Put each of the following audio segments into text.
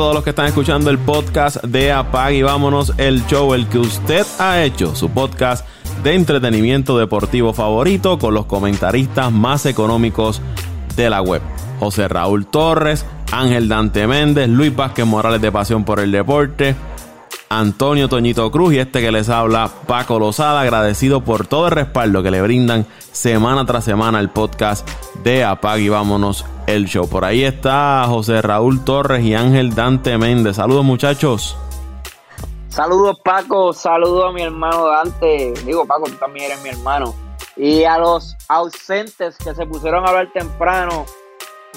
todos los que están escuchando el podcast de Apag y vámonos el show, el que usted ha hecho, su podcast de entretenimiento deportivo favorito con los comentaristas más económicos de la web. José Raúl Torres, Ángel Dante Méndez, Luis Vázquez Morales de Pasión por el Deporte, Antonio Toñito Cruz y este que les habla, Paco Lozada, agradecido por todo el respaldo que le brindan semana tras semana el podcast de Apag y Vámonos el Show. Por ahí está José Raúl Torres y Ángel Dante Méndez. Saludos muchachos. Saludos Paco, saludos a mi hermano Dante. Digo Paco, tú también eres mi hermano. Y a los ausentes que se pusieron a hablar temprano,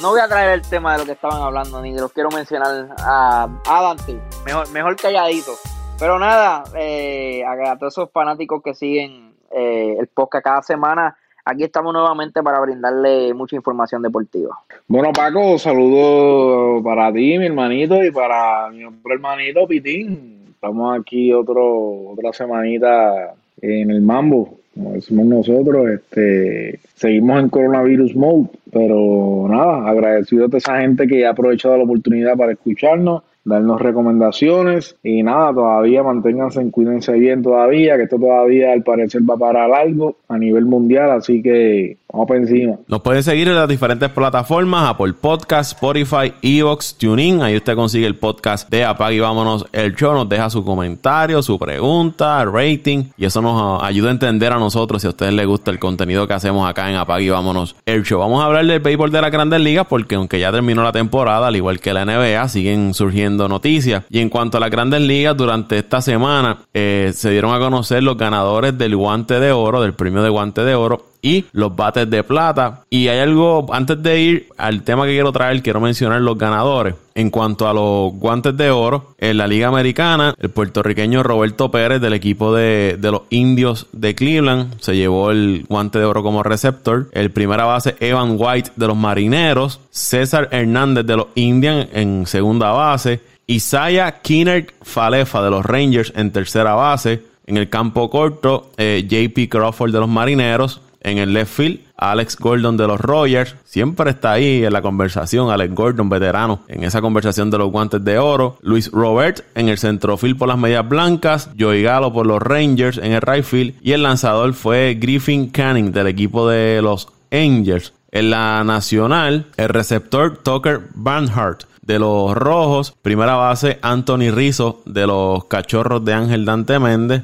no voy a traer el tema de lo que estaban hablando, ni los quiero mencionar a, Dante, mejor, mejor calladito. Pero nada, eh, a, todos esos fanáticos que siguen eh, el podcast cada semana, aquí estamos nuevamente para brindarle mucha información deportiva. Bueno, Paco, saludos para ti, mi hermanito, y para mi otro hermanito, Pitín. Estamos aquí otro, otra semanita en el Mambo como decimos nosotros, este, seguimos en coronavirus mode, pero nada, agradecido a toda esa gente que ha aprovechado la oportunidad para escucharnos darnos recomendaciones y nada, todavía manténganse, cuídense bien todavía, que esto todavía al parecer va para largo a nivel mundial, así que vamos para encima. Nos pueden seguir en las diferentes plataformas, Apple Podcast, Spotify, Evox, TuneIn, ahí usted consigue el podcast de Apag y Vámonos el Show, nos deja su comentario, su pregunta, rating y eso nos ayuda a entender a nosotros si a ustedes les gusta el contenido que hacemos acá en Apag y Vámonos el Show. Vamos a hablar del béisbol de la Grandes Ligas porque aunque ya terminó la temporada, al igual que la NBA, siguen surgiendo noticias. Y en cuanto a las grandes ligas, durante esta semana eh, se dieron a conocer los ganadores del guante de oro, del premio de guante de oro y los bates de plata. Y hay algo, antes de ir al tema que quiero traer, quiero mencionar los ganadores. En cuanto a los guantes de oro, en la Liga Americana, el puertorriqueño Roberto Pérez del equipo de, de, los indios de Cleveland se llevó el guante de oro como receptor. El primera base Evan White de los marineros. César Hernández de los Indians en segunda base. Isaiah Kinnert Falefa de los Rangers en tercera base. En el campo corto, eh, JP Crawford de los marineros. En el left field, Alex Gordon de los Rogers. Siempre está ahí en la conversación. Alex Gordon, veterano, en esa conversación de los guantes de oro. Luis Robert en el centrofield por las medias blancas. Joey Galo por los Rangers en el right field. Y el lanzador fue Griffin Canning del equipo de los Angels. En la nacional, el receptor Tucker Barnhart de los Rojos. Primera base, Anthony Rizzo de los Cachorros de Ángel Dante Méndez.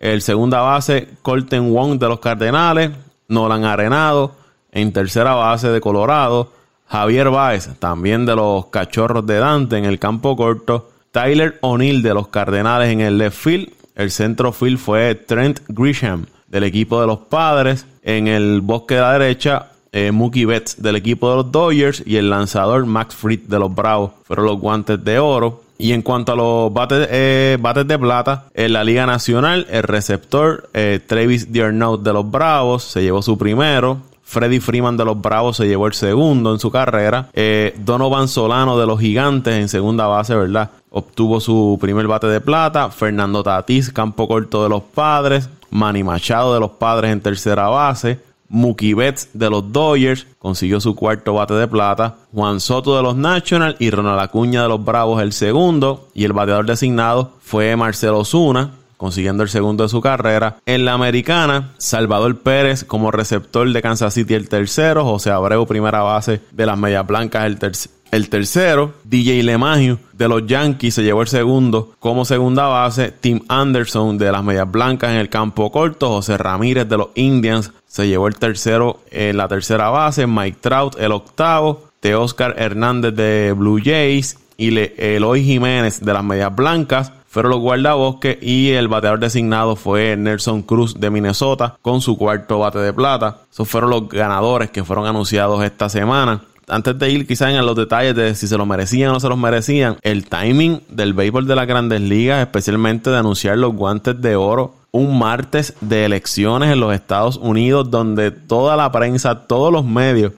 El segunda base, Colton Wong de los Cardenales. Nolan Arenado en tercera base de Colorado. Javier Báez, también de los Cachorros de Dante en el campo corto. Tyler O'Neill de los Cardenales en el left field. El centro field fue Trent Grisham del equipo de los Padres. En el bosque de la derecha, eh, Mookie Betts del equipo de los Dodgers. Y el lanzador Max Fried de los Bravos fueron los guantes de oro. Y en cuanto a los bates, eh, bates de plata, en la Liga Nacional, el receptor eh, Travis Dearnout de los Bravos se llevó su primero. Freddy Freeman de los Bravos se llevó el segundo en su carrera. Eh, Donovan Solano de los Gigantes en segunda base, ¿verdad? Obtuvo su primer bate de plata. Fernando Tatís, campo corto de los Padres. Manny Machado de los Padres en tercera base. Mookie Betts de los Dodgers consiguió su cuarto bate de plata. Juan Soto de los Nationals y Ronald Acuña de los Bravos el segundo. Y el bateador designado fue Marcelo Zuna, consiguiendo el segundo de su carrera. En la americana, Salvador Pérez como receptor de Kansas City el tercero. José Abreu, primera base de las Medias Blancas el tercero. El tercero, DJ LeMahieu de los Yankees se llevó el segundo como segunda base. Tim Anderson de las Medias Blancas en el campo corto. José Ramírez de los Indians se llevó el tercero en la tercera base. Mike Trout el octavo. De Oscar Hernández de Blue Jays y Eloy Jiménez de las Medias Blancas fueron los guardabosques y el bateador designado fue Nelson Cruz de Minnesota con su cuarto bate de plata. Esos fueron los ganadores que fueron anunciados esta semana antes de ir quizás en los detalles de si se lo merecían o no se los merecían, el timing del béisbol de las grandes ligas, especialmente de anunciar los guantes de oro un martes de elecciones en los Estados Unidos donde toda la prensa, todos los medios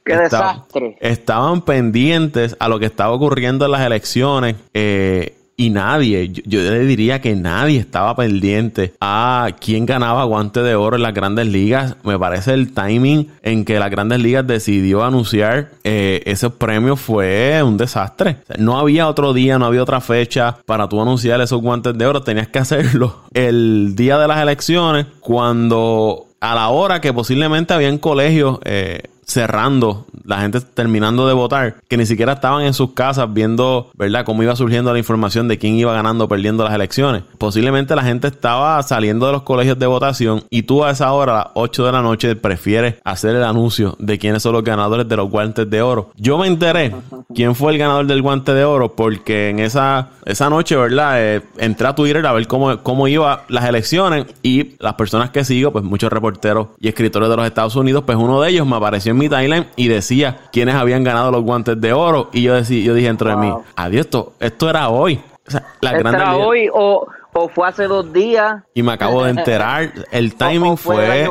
estaban pendientes a lo que estaba ocurriendo en las elecciones. Eh, y nadie, yo, le diría que nadie estaba pendiente a quién ganaba guante de oro en las grandes ligas. Me parece el timing en que las grandes ligas decidió anunciar eh, esos premios fue un desastre. no había otro día, no había otra fecha para tú anunciar esos guantes de oro. Tenías que hacerlo el día de las elecciones cuando a la hora que posiblemente había en colegios eh, cerrando, la gente terminando de votar, que ni siquiera estaban en sus casas viendo, ¿verdad?, cómo iba surgiendo la información de quién iba ganando o perdiendo las elecciones. Posiblemente la gente estaba saliendo de los colegios de votación y tú a esa hora, a las 8 de la noche, prefieres hacer el anuncio de quiénes son los ganadores de los guantes de oro. Yo me enteré quién fue el ganador del guante de oro porque en esa, esa noche, ¿verdad?, eh, entré a Twitter a ver cómo, cómo iban las elecciones y las personas que sigo, pues muchos reporteros y escritores de los Estados Unidos, pues uno de ellos me apareció en mi timeline y decía quiénes habían ganado los guantes de oro. Y yo, decía, yo dije dentro de mí, adiós, esto, esto era hoy. O sea, la era hoy o o fue hace dos días. Y me acabo de enterar, el timing fue,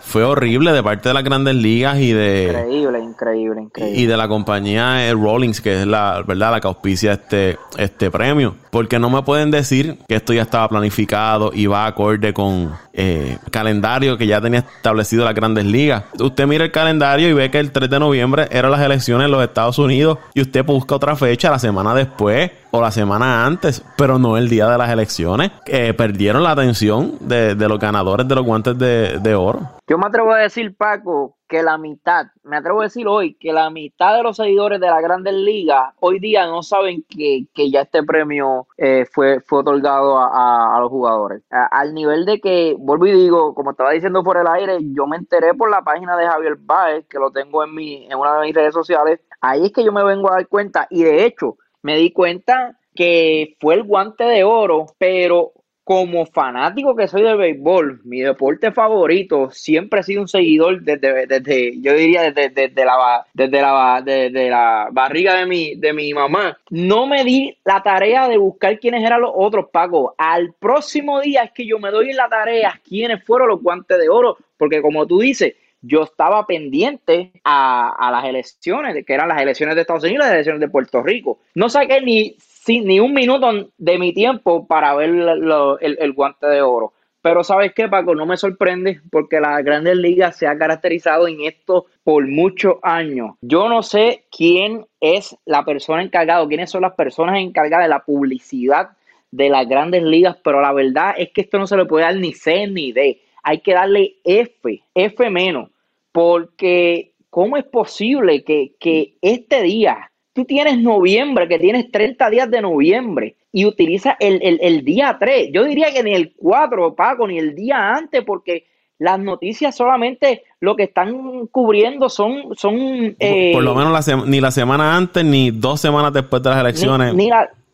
fue, horrible de parte de las grandes ligas y de... Increíble, increíble, increíble. Y de la compañía eh, Rollins, que es la, ¿verdad? la que auspicia este, este premio. Porque no me pueden decir que esto ya estaba planificado y va acorde con eh, calendario que ya tenía establecido las grandes ligas. Usted mira el calendario y ve que el 3 de noviembre eran las elecciones en los Estados Unidos y usted busca otra fecha la semana después o la semana antes, pero no el día de las elecciones. que perdieron la atención de, los ganadores de los guantes de, oro. Yo me atrevo a decir, Paco, que la mitad, me atrevo a decir hoy, que la mitad de los seguidores de la Grandes Ligas hoy día no saben que, ya este premio eh, fue, fue otorgado a, los jugadores. al nivel de que, vuelvo y digo, como estaba diciendo por el aire, yo me enteré por la página de Javier Baez, que lo tengo en, mi, en una de mis redes sociales. Ahí es que yo me vengo a dar cuenta, y de hecho, me di cuenta que fue el guante de oro, pero como fanático que soy del béisbol, mi deporte favorito, siempre he sido un seguidor desde, desde yo diría desde, desde la, desde, la, desde la barriga de mi, de mi mamá. No me di la tarea de buscar quiénes eran los otros, Paco. Al próximo día es que yo me doy la tarea quiénes fueron los guantes de oro, porque como tú dices, yo estaba pendiente a, las elecciones, que eran las elecciones de Estados Unidos y las elecciones de Puerto Rico. No saqué ni, ni un minuto de mi tiempo para ver el, guante de oro. Pero sabes qué, Paco, no me sorprende porque la Grandes Ligas se ha caracterizado en esto por muchos años. Yo no sé quién es la persona encargada, quiénes son las personas encargadas de la publicidad de las Grandes Ligas, pero la verdad es que esto no se le puede dar ni C ni D hay que darle F, F menos, porque ¿cómo es posible que, este día, tú tienes noviembre, que tienes 30 días de noviembre y utilizas el, día 3? Yo diría que ni el 4, Paco, ni el día antes, porque las noticias solamente lo que están cubriendo son... son por, lo eh, menos ni la semana antes ni dos semanas después de las elecciones. Ni, ni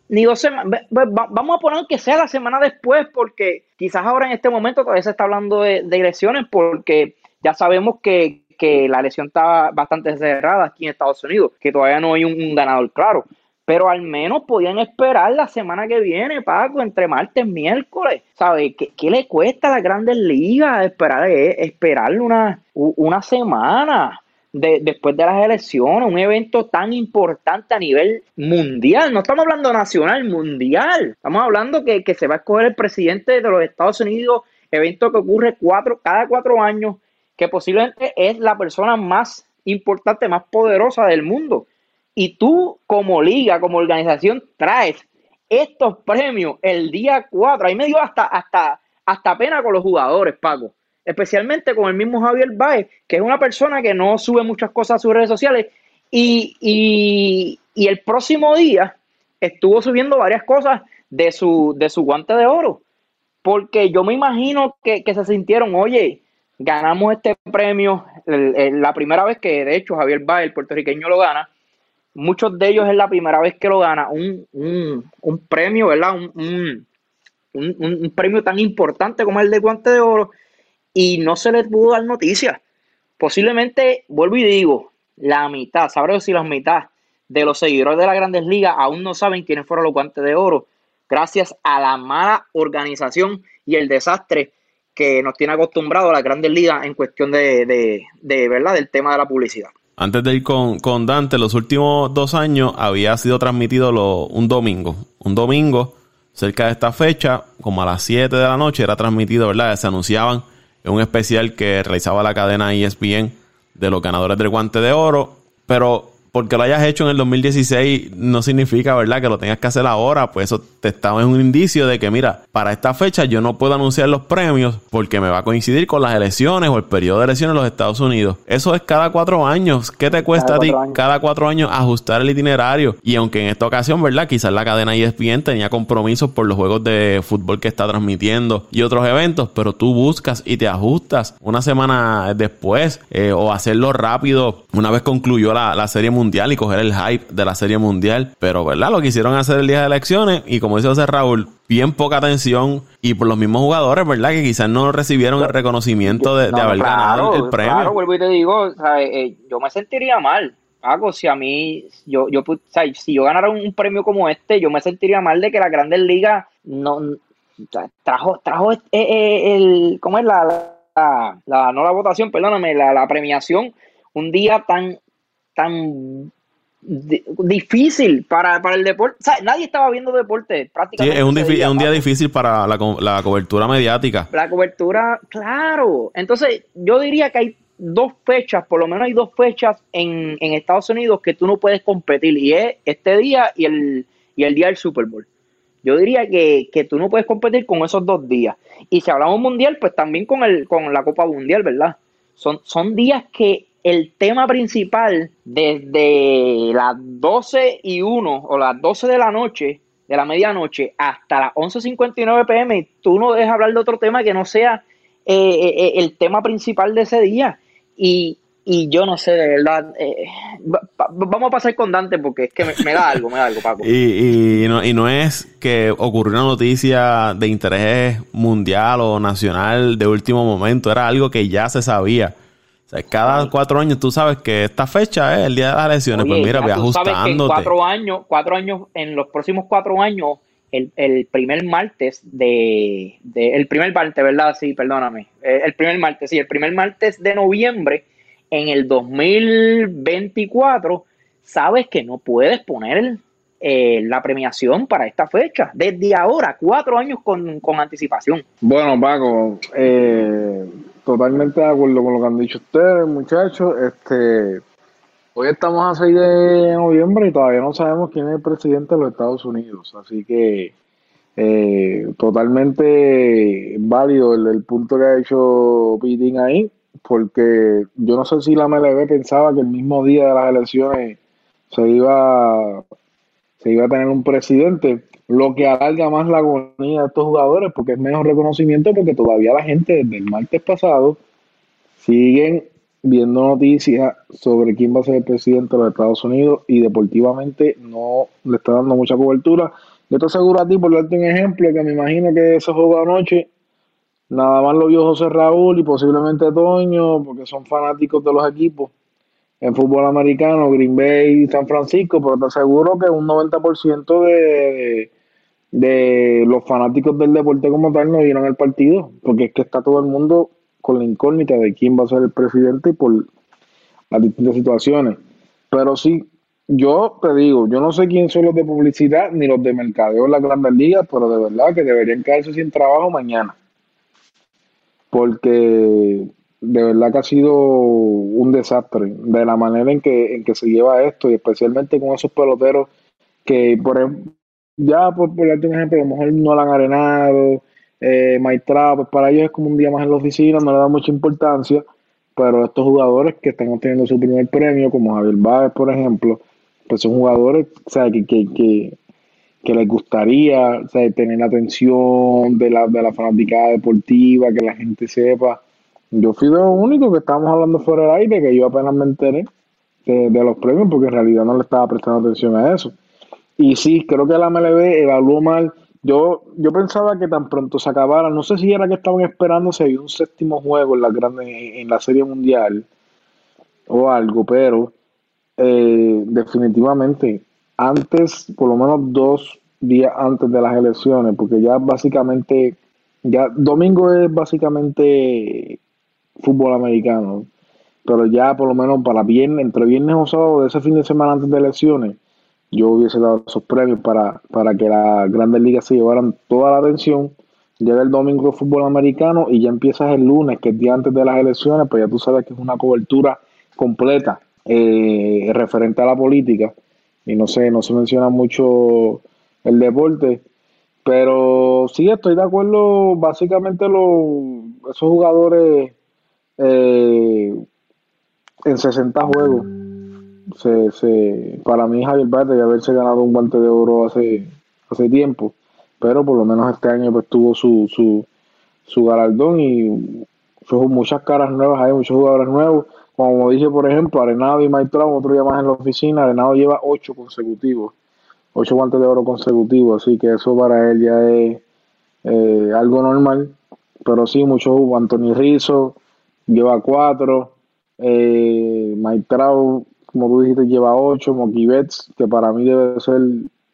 dos semanas, vamos a poner que sea la semana después, porque quizás ahora en este momento todavía se está hablando de, elecciones, porque ya sabemos que, la elección está bastante cerrada aquí en Estados Unidos, que todavía no hay un, ganador claro. Pero al menos podían esperar la semana que viene, Paco, entre martes y miércoles. ¿Sabes? ¿Qué, le cuesta a las grandes ligas esperar, eh, esperar una, una semana? Después de las elecciones, un evento tan importante a nivel mundial. No estamos hablando nacional, mundial. Estamos hablando que, se va a escoger el presidente de los Estados Unidos, evento que ocurre cuatro, cada cuatro años, que posiblemente es la persona más importante, más poderosa del mundo. Y tú como liga, como organización, traes estos premios el día 4. Ahí me dio hasta, hasta, hasta pena con los jugadores, Paco especialmente con el mismo Javier Baez, que es una persona que no sube muchas cosas a sus redes sociales y, el próximo día estuvo subiendo varias cosas de su, de su guante de oro, porque yo me imagino que, se sintieron, oye, ganamos este premio, la primera vez que de hecho Javier Baez, el puertorriqueño, lo gana, muchos de ellos es la primera vez que lo gana, un, un, premio, ¿verdad? Un, un, premio tan importante como el de guante de oro y no se les pudo dar noticias. Posiblemente, vuelvo y digo, la mitad, sabré si la mitad de los seguidores de las grandes ligas aún no saben quiénes fueron los guantes de oro, gracias a la mala organización y el desastre que nos tiene acostumbrado a las grandes ligas en cuestión de, de, verdad del tema de la publicidad. Antes de ir con, con, Dante, los últimos dos años había sido transmitido un domingo, un domingo, cerca de esta fecha, como a las 7 de la noche, era transmitido, ¿verdad? Se anunciaban un especial que realizaba la cadena ESPN de los ganadores del guante de oro, pero porque lo hayas hecho en el 2016 no significa, ¿verdad?, que lo tengas que hacer ahora. Pues eso te está en un indicio de que, mira, para esta fecha yo no puedo anunciar los premios porque me va a coincidir con las elecciones o el periodo de elecciones en los Estados Unidos. Eso es cada cuatro años. ¿Qué te cuesta a ti cada cuatro años ajustar el itinerario? Y aunque en esta ocasión, ¿verdad?, quizás la cadena ESPN tenía compromisos por los juegos de fútbol que está transmitiendo y otros eventos, pero tú buscas y te ajustas una semana después eh, o hacerlo rápido una vez concluyó la, la serie mundial mundial y coger el hype de la serie mundial. Pero, ¿verdad? Lo quisieron hacer el día de elecciones y como dice José Raúl, bien poca atención y por los mismos jugadores, ¿verdad? Que quizás no recibieron el reconocimiento de, haber ganado el premio. Claro, vuelvo y te digo, eh, yo me sentiría mal. Paco, si a mí, yo, yo, si yo ganara un premio como este, yo me sentiría mal de que la Grandes Ligas no trajo, trajo eh, eh, el, ¿cómo es la, la, no la votación, perdóname, la, la premiación un día tan tan difícil para, el deporte. nadie estaba viendo deporte prácticamente. es un, es un día difícil para la, la, cobertura mediática. La cobertura, claro. Entonces, yo diría que hay dos fechas, por lo menos hay dos fechas en, Estados Unidos que tú no puedes competir, y es este día y el, y el día del Super Bowl. Yo diría que, que tú no puedes competir con esos dos días. Y si hablamos mundial, pues también con, el, con la Copa Mundial, ¿verdad? Son, son días que el tema principal desde las 12 y 1 o las 12 de la noche, de la medianoche, hasta las 11.59 pm, tú no dejas hablar de otro tema que no sea eh, eh, eh, el tema principal de ese día. Y, yo no sé, de verdad. vamos a pasar con Dante porque es que me, da algo, me da algo, Paco. Y, y, no, y no es que ocurrió una noticia de interés mundial o nacional de último momento, era algo que ya se sabía. Sea, cada cuatro años tú sabes que esta fecha es el día de las elecciones. pues mira, voy ajustándote. en cuatro años, cuatro años, en los próximos cuatro años, el, el primer martes de, de, El primer martes, ¿verdad? Sí, perdóname. Eh, el primer martes, sí, el primer martes de noviembre en el 2024, sabes que no puedes poner eh, la premiación para esta fecha. Desde ahora, cuatro años con, con anticipación. Bueno, Paco, eh totalmente de acuerdo con lo que han dicho ustedes, muchachos. Este, hoy estamos a 6 de noviembre y todavía no sabemos quién es el presidente de los Estados Unidos. Así que eh, totalmente válido el, punto que ha hecho Pitín ahí, porque yo no sé si la MLB pensaba que el mismo día de las elecciones se iba, se iba a tener un presidente lo que alarga más la agonía de estos jugadores porque es menos reconocimiento porque todavía la gente desde el martes pasado siguen viendo noticias sobre quién va a ser el presidente de los Estados Unidos y deportivamente no le está dando mucha cobertura. Yo te aseguro a ti, por darte un ejemplo, que me imagino que ese juego anoche nada más lo vio José Raúl y posiblemente Toño, porque son fanáticos de los equipos en fútbol americano, Green Bay y San Francisco, pero te aseguro que un 90% de, de los fanáticos del deporte como tal no vieron el partido, porque es que está todo el mundo con la incógnita de quién va a ser el presidente por las distintas situaciones. Pero sí, yo te digo, yo no sé quién son los de publicidad ni los de mercadeo en las grandes ligas, pero de verdad que deberían quedarse sin trabajo mañana. Porque de verdad que ha sido un desastre de la manera en que, en que se lleva esto y especialmente con esos peloteros que, por ya por, por darte un ejemplo, a lo mejor no la han arenado, eh, pues para ellos es como un día más en la oficina, no le da mucha importancia, pero estos jugadores que están obteniendo su primer premio, como Javier Báez, por ejemplo, pues son jugadores o que, que, que, les gustaría tener la atención de la, de la fanaticada deportiva, que la gente sepa. Yo fui de lo único que estábamos hablando fuera del aire, que yo apenas me enteré de, de los premios, porque en realidad no le estaba prestando atención a eso. Y sí, creo que la MLB evaluó mal. Yo, yo pensaba que tan pronto se acabara, no sé si era que estaban esperando si había un séptimo juego en la grande, en la serie mundial o algo, pero eh, definitivamente antes, por lo menos dos días antes de las elecciones, porque ya básicamente, ya domingo es básicamente fútbol americano, pero ya por lo menos para viernes, entre viernes o sábado de ese fin de semana antes de elecciones, yo hubiese dado esos premios para, para que las grandes ligas se llevaran toda la atención. Llega el domingo de fútbol americano y ya empiezas el lunes, que es día antes de las elecciones, pues ya tú sabes que es una cobertura completa eh, referente a la política. Y no sé, no se menciona mucho el deporte. Pero sí, estoy de acuerdo. Básicamente, los, esos jugadores eh, en 60 juegos se, se, para mí Javier Bate de haberse ganado un guante de oro hace, hace tiempo, pero por lo menos este año pues tuvo su, su, su galardón y muchas caras nuevas, hay muchos jugadores nuevos. Como dije, por ejemplo, Arenado y Maitrao, otro día más en la oficina, Arenado lleva ocho consecutivos, ocho guantes de oro consecutivos, así que eso para él ya es eh, algo normal. Pero sí, muchos, Anthony Rizzo lleva cuatro, eh, Maitrao como tú dijiste, lleva 8, Moki que para mí debe ser,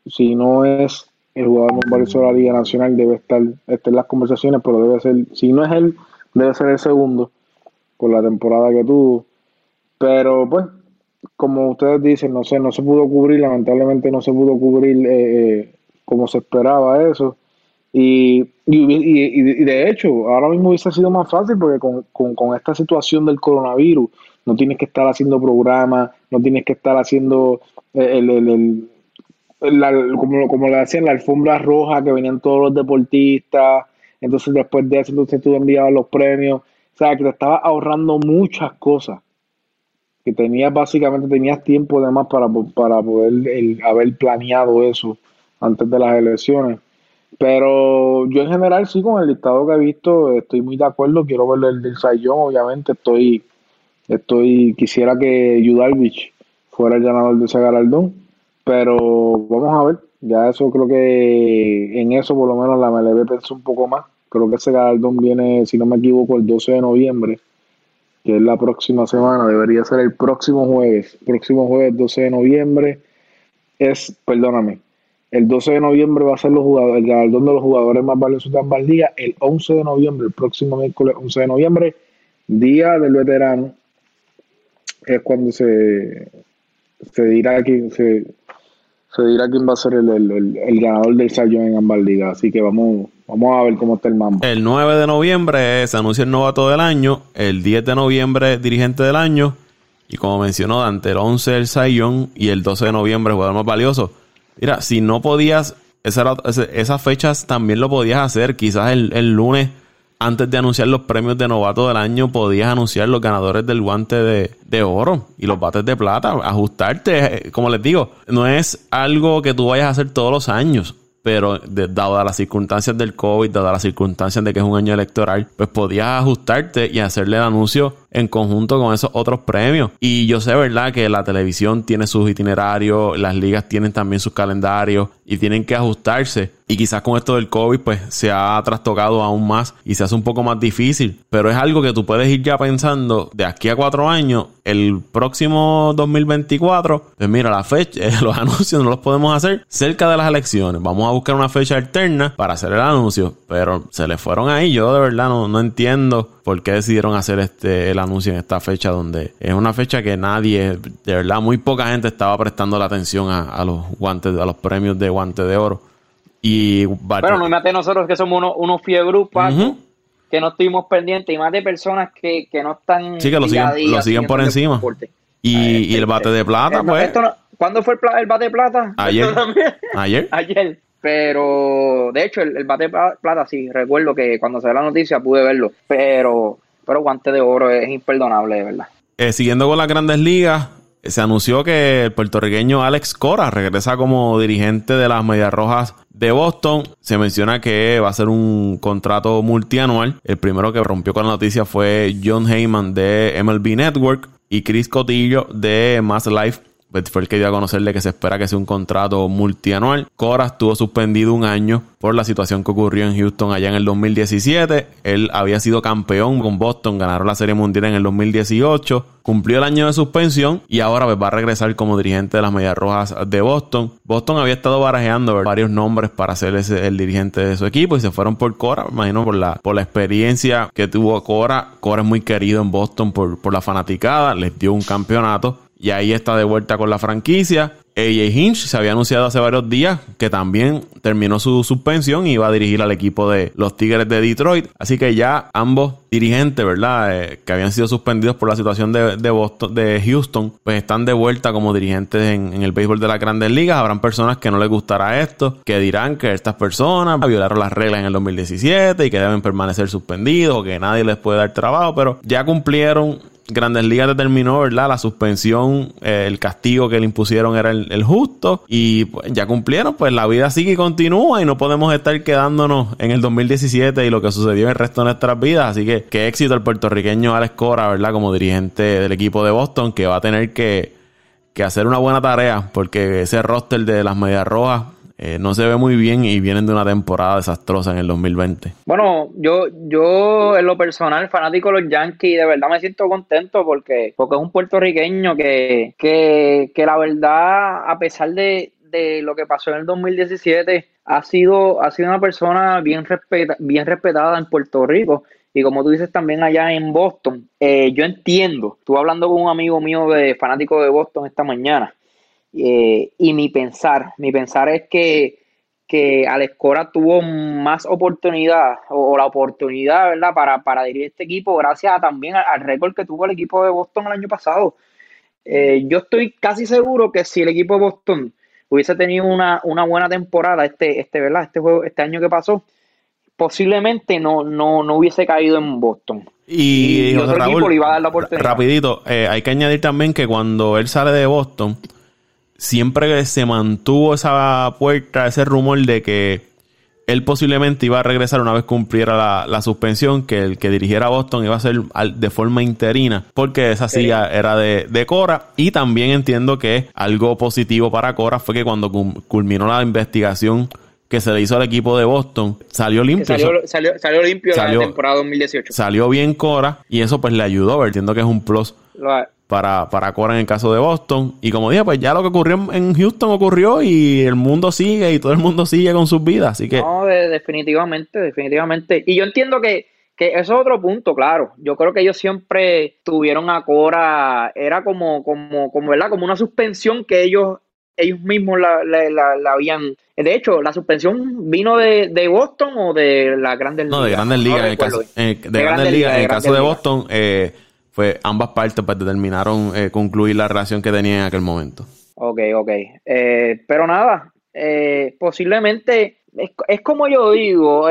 si no es el jugador más valioso de la Liga Nacional, debe estar, en las conversaciones, pero debe ser, si no es él, debe ser el segundo por la temporada que tuvo. Pero pues, como ustedes dicen, no sé, no se pudo cubrir, lamentablemente no se pudo cubrir eh, eh, como se esperaba eso. Y, y, de hecho, ahora mismo hubiese sido más fácil porque con, con esta situación del coronavirus, no tienes que estar haciendo programas, no tienes que estar haciendo eh, el, el, el, como, como le hacían la alfombra roja que venían todos los deportistas, entonces después de eso entonces tú enviabas los premios, o sea que te estabas ahorrando muchas cosas, que tenías básicamente, tenías tiempo además para, para poder haber planeado eso antes de las elecciones. Pero yo en general sí, con el listado que he visto, estoy muy de acuerdo. Quiero ver el del Sayón, obviamente. Estoy Estoy, quisiera que Judalvich fuera el ganador de ese galardón, pero vamos a ver. Ya eso creo que en eso por lo menos la MLB pensó un poco más. Creo que ese galardón viene, si no me equivoco, el 12 de noviembre, que es la próxima semana, debería ser el próximo jueves. Próximo jueves 12 de noviembre es, perdóname, el 12 de noviembre va a ser los jugadores, el galardón de los jugadores más valiosos de ambas ligas. El 11 de noviembre, el próximo miércoles 11 de noviembre, Día del Veterano, es cuando se, se dirá quién se, se dirá quién va a ser el, el, ganador del Sayón en ambas ligas. Así que vamos, vamos a ver cómo está el mambo. El 9 de noviembre se anuncia el novato del año. El 10 de noviembre, dirigente del año. Y como mencionó Dante, el 11 el Sayón y el 12 de noviembre, jugador más valioso. Mira, si no podías, esas fechas también lo podías hacer. Quizás el, el lunes antes de anunciar los premios de novato del año, podías anunciar los ganadores del guante de, oro y los bates de plata. Ajustarte, como les digo, no es algo que tú vayas a hacer todos los años. Pero dado las circunstancias del COVID, dado las circunstancias de que es un año electoral, pues podías ajustarte y hacerle el anuncio en conjunto con esos otros premios. Y yo sé, ¿verdad?, que la televisión tiene sus itinerarios, las ligas tienen también sus calendarios y tienen que ajustarse. Y quizás con esto del COVID, pues se ha trastocado aún más y se hace un poco más difícil. Pero es algo que tú puedes ir ya pensando de aquí a cuatro años, el próximo 2024, pues mira, la fecha, los anuncios no los podemos hacer cerca de las elecciones. Vamos a buscar una fecha alterna para hacer el anuncio. Pero se le fueron ahí. Yo de verdad no, no entiendo por qué decidieron hacer este el anuncio en esta fecha donde es una fecha que nadie, de verdad, muy poca gente estaba prestando la atención a, los guantes, a los premios de guante de oro. Y bueno, no imagínate nosotros que somos unos, unos fiebre que no estuvimos pendientes y más de personas que, no están. Sí, que lo siguen, lo siguen por encima. Y, el bate de plata, pues. ¿Cuándo fue el, bate de plata? Ayer. Ayer. Ayer. Pero, de hecho, el, bate de plata, sí, recuerdo que cuando se ve la noticia pude verlo. Pero, pero guante de oro es imperdonable, de verdad. Eh, siguiendo con las grandes ligas, se anunció que el puertorriqueño Alex Cora regresa como dirigente de las Medias Rojas de Boston. Se menciona que va a ser un contrato multianual. El primero que rompió con la noticia fue John Heyman de MLB Network y Chris Cotillo de Mass Life fue el que dio a conocerle que se espera que sea un contrato multianual. Cora estuvo suspendido un año por la situación que ocurrió en Houston allá en el 2017. Él había sido campeón con Boston, ganaron la Serie Mundial en el 2018. Cumplió el año de suspensión y ahora pues, va a regresar como dirigente de las Medias Rojas de Boston. Boston había estado barajeando varios nombres para ser ese, el dirigente de su equipo y se fueron por Cora, imagino por la, por la experiencia que tuvo Cora. Cora es muy querido en Boston por, por la fanaticada, les dio un campeonato y ahí está de vuelta con la franquicia. AJ Hinch se había anunciado hace varios días que también terminó su suspensión y iba a dirigir al equipo de los Tigres de Detroit. Así que ya ambos dirigentes, ¿verdad? Eh, que habían sido suspendidos por la situación de, Boston, de Houston, pues están de vuelta como dirigentes en, el béisbol de las grandes ligas. Habrán personas que no les gustará esto, que dirán que estas personas violaron las reglas en el 2017 y que deben permanecer suspendidos o que nadie les puede dar trabajo, pero ya cumplieron Grandes Ligas determinó, ¿verdad? La suspensión, eh, el castigo que le impusieron era el, justo y pues, ya cumplieron, pues la vida sigue y continúa y no podemos estar quedándonos en el 2017 y lo que sucedió en el resto de nuestras vidas. Así que qué éxito el puertorriqueño Alex Cora, ¿verdad? Como dirigente del equipo de Boston que va a tener que, que hacer una buena tarea porque ese roster de las Medias Rojas eh, no se ve muy bien y vienen de una temporada desastrosa en el 2020. Bueno, yo, yo en lo personal, fanático de los Yankees, de verdad me siento contento porque, porque es un puertorriqueño que, que, que la verdad, a pesar de, de lo que pasó en el 2017, ha sido, ha sido una persona bien, respeta, bien respetada en Puerto Rico. Y como tú dices también allá en Boston, eh, yo entiendo, estuve hablando con un amigo mío de fanático de Boston esta mañana, eh, y mi pensar, mi pensar es que, que Alex Cora tuvo más oportunidad o, la oportunidad, ¿verdad? Para, para dirigir este equipo gracias también al, récord que tuvo el equipo de Boston el año pasado. Eh, yo estoy casi seguro que si el equipo de Boston hubiese tenido una, buena temporada este, este, ¿verdad? Este, juego, este año que pasó, posiblemente no, no, no hubiese caído en Boston. Y, otro equipo le iba a dar la oportunidad. Rapidito, eh, hay que añadir también que cuando él sale de Boston, siempre se mantuvo esa puerta, ese rumor de que él posiblemente iba a regresar una vez cumpliera la, suspensión, que el que dirigiera Boston iba a ser de forma interina, porque esa silla era de, Cora. Y también entiendo que algo positivo para Cora fue que cuando culminó la investigación que se le hizo al equipo de Boston, salió limpio. Salió, limpio la temporada 2018. Salió bien Cora y eso pues le ayudó, entiendo que es un plus para, para Cora en el caso de Boston. Y como dije, pues ya lo que ocurrió en Houston ocurrió y el mundo sigue y todo el mundo sigue con sus vidas. Así que. No, definitivamente, definitivamente. Y yo entiendo que, que eso es otro punto, claro. Yo creo que ellos siempre tuvieron a Cora, era como, como, como, ¿verdad? Como una suspensión que ellos ellos mismos la, la, habían. De hecho, la suspensión vino de, de Boston o de las grandes ligas. No, de grandes ligas. en el caso, de, grandes ligas. En el caso de Boston, eh, fue ambas partes pues, determinaron eh, concluir la relación que tenían en aquel momento. Ok, ok. Eh, pero nada, eh, posiblemente es, como yo digo,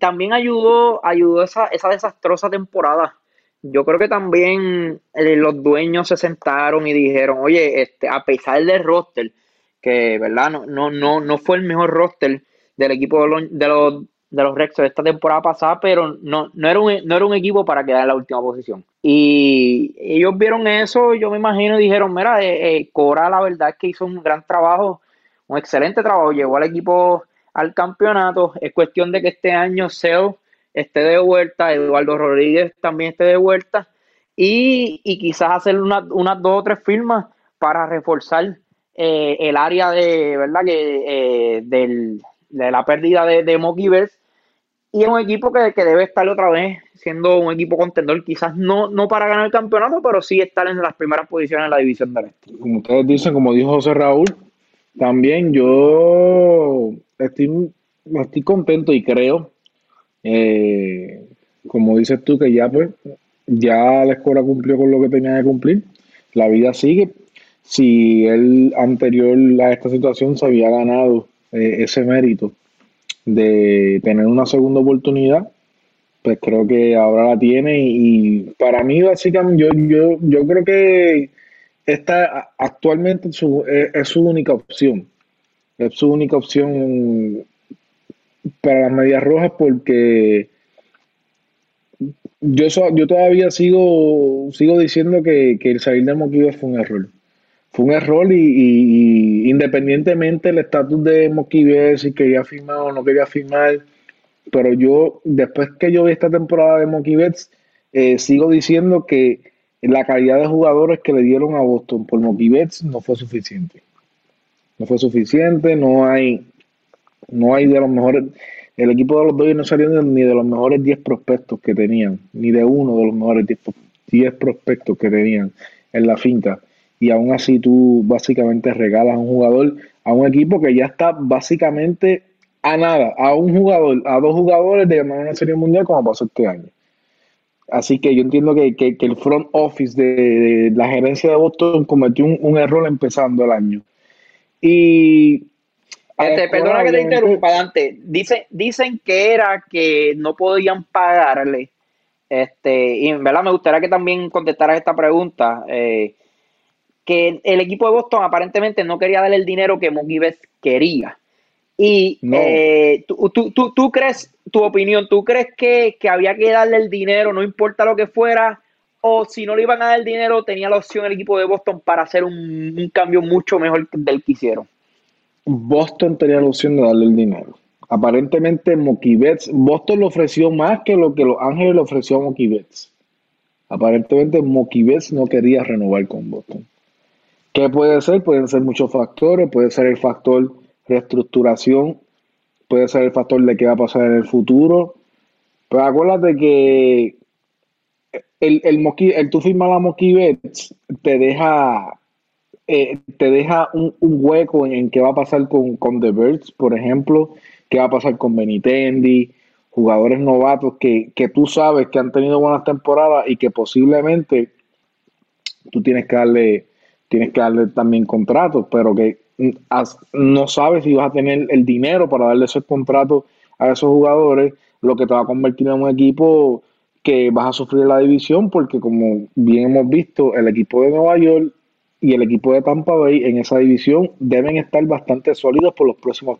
también ayudó, ayudó esa, esa desastrosa temporada. Yo creo que también los dueños se sentaron y dijeron, oye, este, a pesar del roster, que verdad no, no, no, no fue el mejor roster del equipo de los, de los de los Rex de esta temporada pasada, pero no, no, era un, no era un equipo para quedar en la última posición. Y ellos vieron eso, yo me imagino, y dijeron, mira, eh, eh, Cora la verdad es que hizo un gran trabajo, un excelente trabajo, llegó al equipo al campeonato, es cuestión de que este año Seo esté de vuelta, Eduardo Rodríguez también esté de vuelta, y, quizás hacer unas dos o tres firmas para reforzar eh, el área de, ¿verdad? Que, del, de la pérdida de, de y es un equipo que, debe estar otra vez siendo un equipo contendor, quizás no, no para ganar el campeonato, pero sí estar en las primeras posiciones en la división del este. Como ustedes dicen, como dijo José Raúl, también yo estoy, estoy contento y creo, eh, como dices tú, que ya pues, ya la escuela cumplió con lo que tenía que cumplir, la vida sigue. Si él anterior a esta situación se había ganado eh, ese mérito de tener una segunda oportunidad, pues creo que ahora la tiene y, para mí básicamente yo, yo, yo creo que esta actualmente su, es, su única opción. Es su única opción para las medias rojas porque yo, yo todavía sigo, sigo diciendo que, el salir de Moquiva fue un error fue un error y, independientemente del estatus de Moquive, si quería firmar o no quería firmar, pero yo, después que yo vi esta temporada de Moquibets, eh, sigo diciendo que la calidad de jugadores que le dieron a Boston por Moquibets no fue suficiente. No fue suficiente, no hay, no hay de los mejores, el equipo de los Dodgers no salió ni de los mejores 10 prospectos que tenían, ni de uno de los mejores 10 prospectos que tenían en la finca y aún así tú básicamente regalas a un jugador a un equipo que ya está básicamente a nada, a un jugador, a dos jugadores de ganar una serie mundial como pasó este año. Así que yo entiendo que, el front office de, la gerencia de Boston cometió un, error empezando el año. Y. Este, perdona que te interrumpa, Dante. Dicen, dicen que era que no podían pagarle. Este, y en verdad me gustaría que también contestaras esta pregunta. Eh, que el equipo de Boston aparentemente no quería darle el dinero que Mookie quería. Y eh, ¿tú, tú, tú, crees, tu opinión, ¿tú crees que, había que darle el dinero, no importa lo que fuera? O si no le iban a dar el dinero, tenía la opción el equipo de Boston para hacer un, cambio mucho mejor del que hicieron. Boston tenía la opción de darle el dinero. Aparentemente Mookie Boston le ofreció más que lo que Los Ángeles le ofreció a Mookie Aparentemente Mookie no quería renovar con Boston. ¿Qué puede ser? Pueden ser muchos factores. Puede ser el factor reestructuración, puede ser el factor de qué va a pasar en el futuro. Pero acuérdate que el, el, el tú firmar la Moquibets te deja, eh, te deja un, hueco en, qué va a pasar con, con The Birds, por ejemplo, qué va a pasar con Benitendi, jugadores novatos que, que tú sabes que han tenido buenas temporadas y que posiblemente tú tienes que darle tienes que darle también contratos, pero que no sabes si vas a tener el dinero para darle esos contratos a esos jugadores, lo que te va a convertir en un equipo que vas a sufrir la división, porque como bien hemos visto, el equipo de Nueva York y el equipo de Tampa Bay en esa división deben estar bastante sólidos por los próximos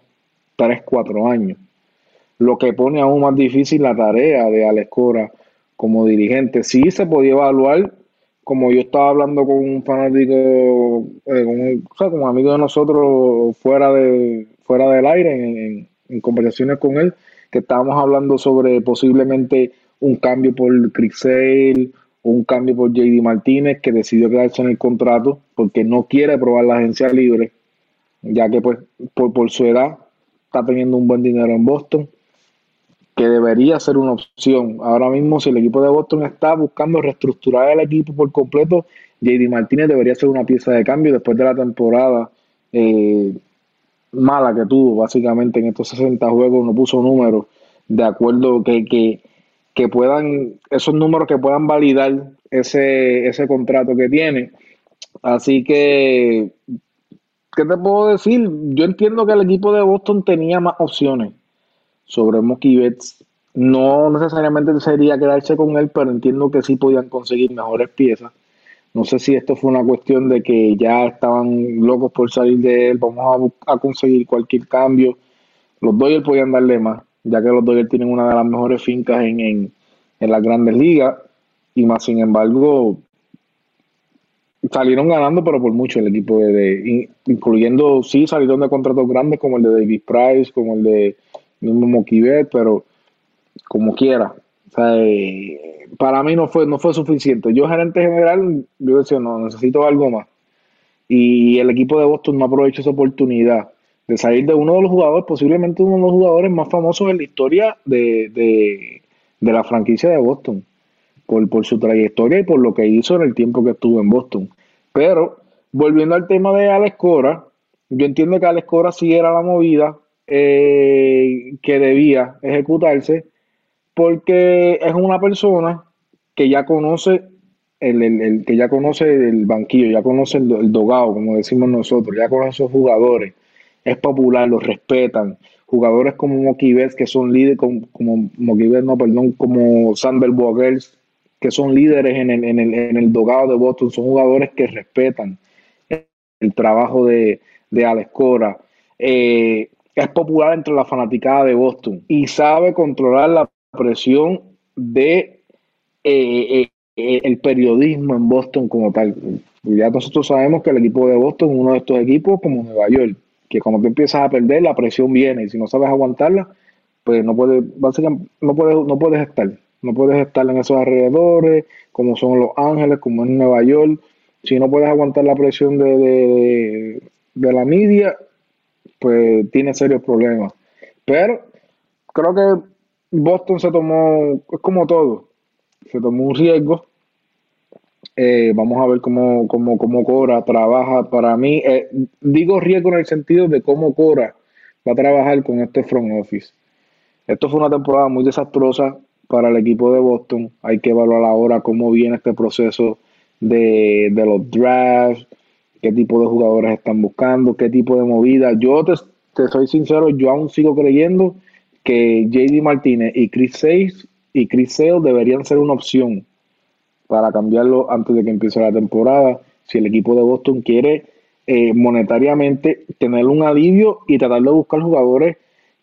3, 4 años. Lo que pone aún más difícil la tarea de Alex Cora como dirigente. Sí se podía evaluar como yo estaba hablando con un fanático, eh, con o sea, como amigo de nosotros fuera de fuera del aire, en, conversaciones con él, que estábamos hablando sobre posiblemente un cambio por Sale o un cambio por JD Martínez, que decidió quedarse en el contrato porque no quiere probar la agencia libre, ya que pues por, por su edad está teniendo un buen dinero en Boston que debería ser una opción. Ahora mismo, si el equipo de Boston está buscando reestructurar el equipo por completo, JD Martínez debería ser una pieza de cambio después de la temporada eh, mala que tuvo, básicamente en estos 60 juegos, no puso números de acuerdo que, que, que puedan, esos números que puedan validar ese, ese contrato que tiene. Así que, ¿qué te puedo decir? Yo entiendo que el equipo de Boston tenía más opciones sobre Mookie No necesariamente sería quedarse con él, pero entiendo que sí podían conseguir mejores piezas. No sé si esto fue una cuestión de que ya estaban locos por salir de él, vamos a, conseguir cualquier cambio. Los Dodgers podían darle más, ya que los Dodgers tienen una de las mejores fincas en, en, las grandes ligas, y más sin embargo, salieron ganando, pero por mucho el equipo de, incluyendo, sí, salieron de contratos grandes como el de David Price, como el de mismo Moquivet, pero como quiera. Eh, para mí no fue, no fue suficiente. Yo, gerente general, yo decía, no, necesito algo más. Y el equipo de Boston no aprovechó esa oportunidad de salir de uno de los jugadores, posiblemente uno de los jugadores más famosos en la historia de, la franquicia de Boston, por, por su trayectoria y por lo que hizo en el tiempo que estuvo en Boston. Pero, volviendo al tema de Alex Cora, yo entiendo que Alex Cora sí era la movida, eh, que debía ejecutarse porque es una persona que ya conoce el, que ya conoce el banquillo, ya conoce el, dogado, como decimos nosotros, ya conoce esos jugadores, es popular, los respetan. Jugadores como Moquibet, que son líderes, como, como no, perdón, como Sander Bogers, que son líderes en el, en, el, en el dogado de Boston, son jugadores que respetan el trabajo de, de Alex Cora. Eh, es popular entre la fanaticada de Boston y sabe controlar la presión de eh, eh, eh, el periodismo en Boston como tal. Ya nosotros sabemos que el equipo de Boston es uno de estos equipos como Nueva York, que cuando tú empiezas a perder la presión viene y si no sabes aguantarla, pues no puedes, básicamente no puedes, no puedes estar, no puedes estar en esos alrededores, como son Los Ángeles, como es Nueva York. Si no puedes aguantar la presión de, de, de la media, pues tiene serios problemas. Pero creo que Boston se tomó, es como todo, se tomó un riesgo Eh, vamos a ver cómo, cómo, cómo Cora trabaja. Para mí, eh, digo riesgo en el sentido de cómo Cora va a trabajar con este front office. Esto fue una temporada muy desastrosa para el equipo de Boston. Hay que evaluar ahora cómo viene este proceso de, los drafts, qué tipo de jugadores están buscando, qué tipo de movida. Yo te, soy sincero, yo aún sigo creyendo que JD Martínez y Chris Sales y Chris Sale deberían ser una opción para cambiarlo antes de que empiece la temporada. Si el equipo de Boston quiere eh, monetariamente tener un alivio y tratar de buscar jugadores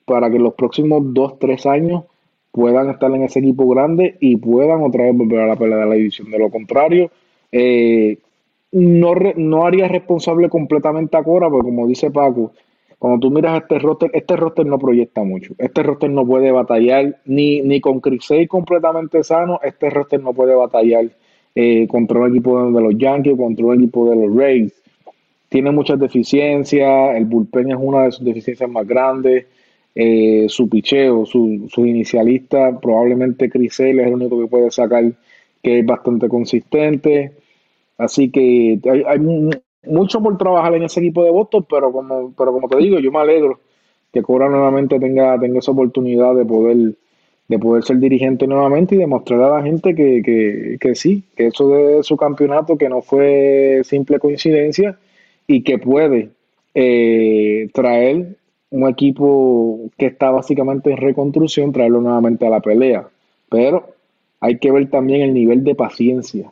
para que los próximos dos, tres años puedan estar en ese equipo grande y puedan otra vez volver a la pelea de la división. De lo contrario, eh, no, no haría responsable completamente a Cora, porque como dice Paco, cuando tú miras este roster, este roster no proyecta mucho. Este roster no puede batallar ni, ni con Crisey completamente sano, este roster no puede batallar eh, contra un equipo de los Yankees, contra un equipo de los Rays. Tiene muchas deficiencias, el bullpen es una de sus deficiencias más grandes. Eh, su picheo, su, su inicialista, probablemente Crisel es el único que puede sacar que es bastante consistente. Así que hay, hay mucho por trabajar en ese equipo de votos, pero como, pero como te digo, yo me alegro que Cora nuevamente tenga, tenga esa oportunidad de poder, de poder ser dirigente nuevamente y demostrar a la gente que sí, que eso de su campeonato, que no fue simple coincidencia y que puede eh, traer un equipo que está básicamente en reconstrucción, traerlo nuevamente a la pelea. Pero hay que ver también el nivel de paciencia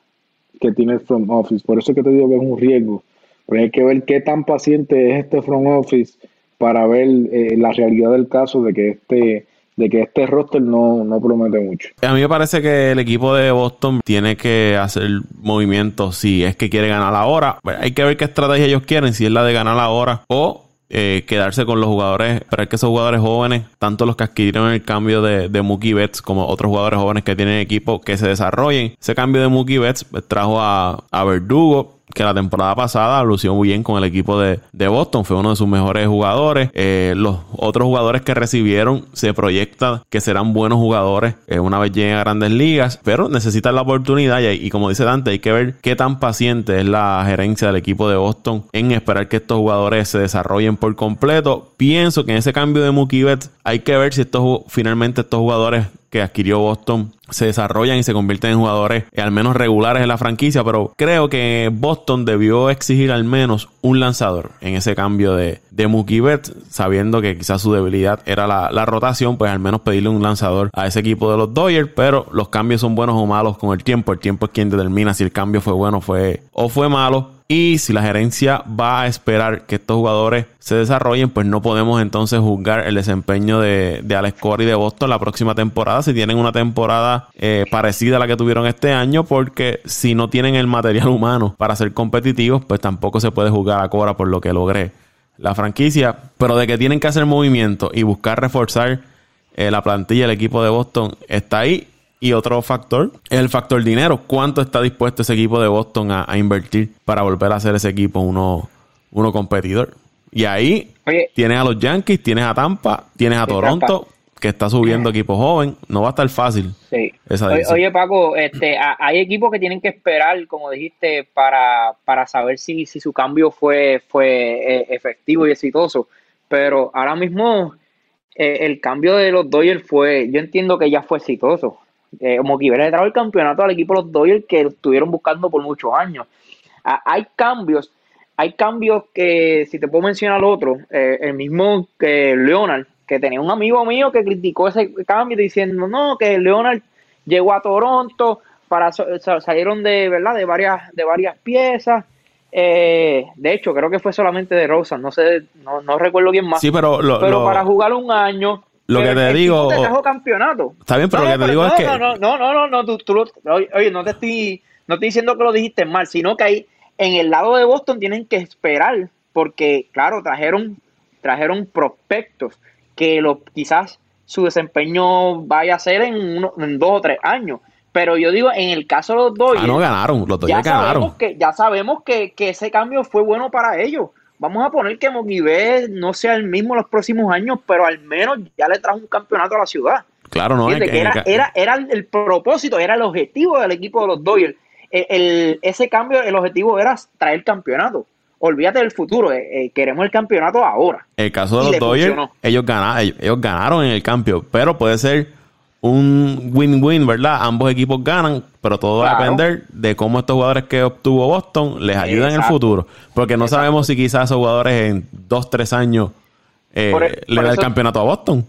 que tiene el front office. Por eso es que te digo que es un riesgo pero hay que ver qué tan paciente es este front office para ver eh, la realidad del caso de que este de que este roster no, no promete mucho. A mí me parece que el equipo de Boston tiene que hacer movimientos si es que quiere ganar ahora. Hay que ver qué estrategia ellos quieren, si es la de ganar ahora o eh, quedarse con los jugadores, esperar que esos jugadores jóvenes, tanto los que adquirieron el cambio de, de Mookie Betts como otros jugadores jóvenes que tienen equipo, que se desarrollen. Ese cambio de Mookie Betts trajo a, a Verdugo, que la temporada pasada lució muy bien con el equipo de, Boston, fue uno de sus mejores jugadores. Eh, los otros jugadores que recibieron se proyecta que serán buenos jugadores eh, una vez lleguen a grandes ligas, pero necesitan la oportunidad y, como dice Dante, hay que ver qué tan paciente es la gerencia del equipo de Boston en esperar que estos jugadores se desarrollen por completo. Pienso que en ese cambio de Mookie hay que ver si estos finalmente estos jugadores que adquirió Boston se desarrollan y se convierten en jugadores eh, al menos regulares en la franquicia, pero creo que Boston debió exigir al menos un lanzador en ese cambio de, de Mookie sabiendo que quizás su debilidad era la, la, rotación, pues al menos pedirle un lanzador a ese equipo de los Dodgers, pero los cambios son buenos o malos con el tiempo, el tiempo es quien determina si el cambio fue bueno fue, o fue malo. Y si la gerencia va a esperar que estos jugadores se desarrollen, pues no podemos entonces juzgar el desempeño de, Alex Cora y de Boston la próxima temporada. Si tienen una temporada eh, parecida a la que tuvieron este año, porque si no tienen el material humano para ser competitivos, pues tampoco se puede juzgar a Cora por lo que logré la franquicia. Pero de que tienen que hacer movimientos y buscar reforzar eh, la plantilla, el equipo de Boston está ahí y otro factor es el factor dinero. ¿Cuánto está dispuesto ese equipo de Boston a, invertir para volver a hacer ese equipo uno, uno competidor? Y ahí tienes a los Yankees, tienes a Tampa, tienes a Toronto, que está subiendo equipo joven. No va a estar fácil. Sí. oye, Paco, este, hay equipos que tienen que esperar, como dijiste, para, para saber si, si su cambio fue, fue eh, efectivo y exitoso. Pero ahora mismo eh, el cambio de los Dodgers fue, yo entiendo que ya fue exitoso eh, como que hubiera trajo el campeonato al equipo de los Dodgers que estuvieron buscando por muchos años. Ah, hay cambios, hay cambios que, si te puedo mencionar otro, eh, el mismo que Leonard, que tenía un amigo mío que criticó ese cambio diciendo, no, que Leonard llegó a Toronto, para salieron de, ¿verdad? de varias, de varias piezas. Eh, de hecho, creo que fue solamente de Rosa, no sé, no, no recuerdo quién más. Sí, pero, pero para jugar un año, lo que te digo. Te trajo campeonato. Está bien, pero lo que te digo es que. No, no, no, no, no, tú, oye, no te estoy, no estoy diciendo que lo dijiste mal, sino que ahí en el lado de Boston tienen que esperar, porque, claro, trajeron, trajeron prospectos que lo, quizás su desempeño vaya a ser en, uno, en dos o tres años. Pero yo digo, en el caso de los Dodgers. Ah, no ganaron, los Dodgers ya ganaron. Sabemos que, ya sabemos que, que ese cambio fue bueno para ellos vamos a poner que Moguibé no sea el mismo los próximos años, pero al menos ya le trajo un campeonato a la ciudad. Claro, no. era, era, era, el propósito, era el objetivo del equipo de los Dodgers. el, ese cambio, el objetivo era traer campeonato. Olvídate del futuro, eh, eh, queremos el campeonato ahora. El caso de los Dodgers, ellos ganaron, ellos, ganaron en el cambio, pero puede ser un win-win, ¿verdad? Ambos equipos ganan, pero todo va a depender de cómo estos jugadores que obtuvo Boston les ayudan en el futuro. Porque no sabemos si quizás esos jugadores en dos, tres años eh, e, le dan el campeonato a Boston.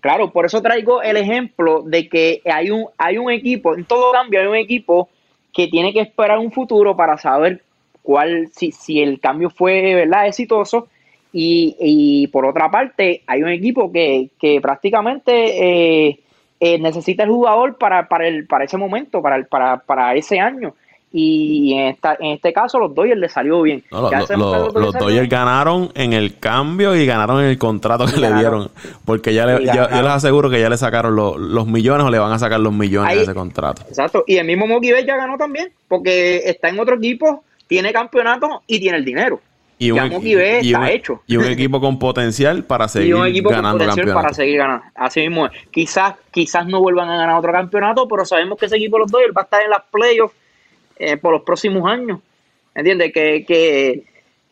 Claro, por eso traigo el ejemplo de que hay un, hay un equipo, en todo cambio hay un equipo que tiene que esperar un futuro para saber cuál, si, si el cambio fue verdad exitoso. Y, y por otra parte, hay un equipo que, que prácticamente eh, eh, necesita el jugador para, para, el, para ese momento, para, el, para, para ese año. Y en, esta, en este caso, los Dodgers le salió bien. los Dodgers ganaron en el cambio y ganaron en el contrato que le dieron. Porque ya le, yo, les aseguro que ya le sacaron los millones o le van a sacar los millones de ese contrato. Exacto. Y el mismo Mookie ya ganó también. Porque está en otro equipo, tiene campeonato y tiene el dinero. Y un, está hecho. Y un equipo con potencial para seguir ganando para seguir ganando. Así mismo Quizás, quizás no vuelvan a ganar otro campeonato, pero sabemos que ese equipo los Dodgers va a estar en las playoffs eh, por los próximos años. ¿Entiendes? Que, que,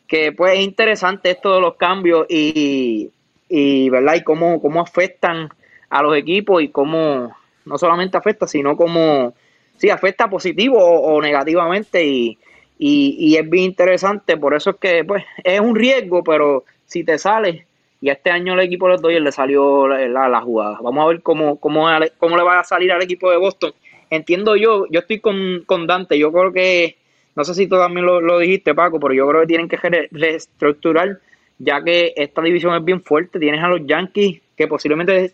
que pues es interesante esto de los cambios y, y ¿verdad? Y cómo, cómo afectan a los equipos y cómo no solamente afecta, sino como, sí, afecta positivo o, negativamente y, y, es bien interesante, por eso es que pues es un riesgo, pero si te sale, y este año el equipo de los Dodgers le salió la, la, jugada. Vamos a ver cómo, cómo, cómo le va a salir al equipo de Boston entiendo yo, yo estoy con, con Dante, yo creo que, no sé si tú también lo, dijiste, Paco, pero yo creo que tienen que reestructurar, ya que esta división es bien fuerte. Tienes a los Yankees, que posiblemente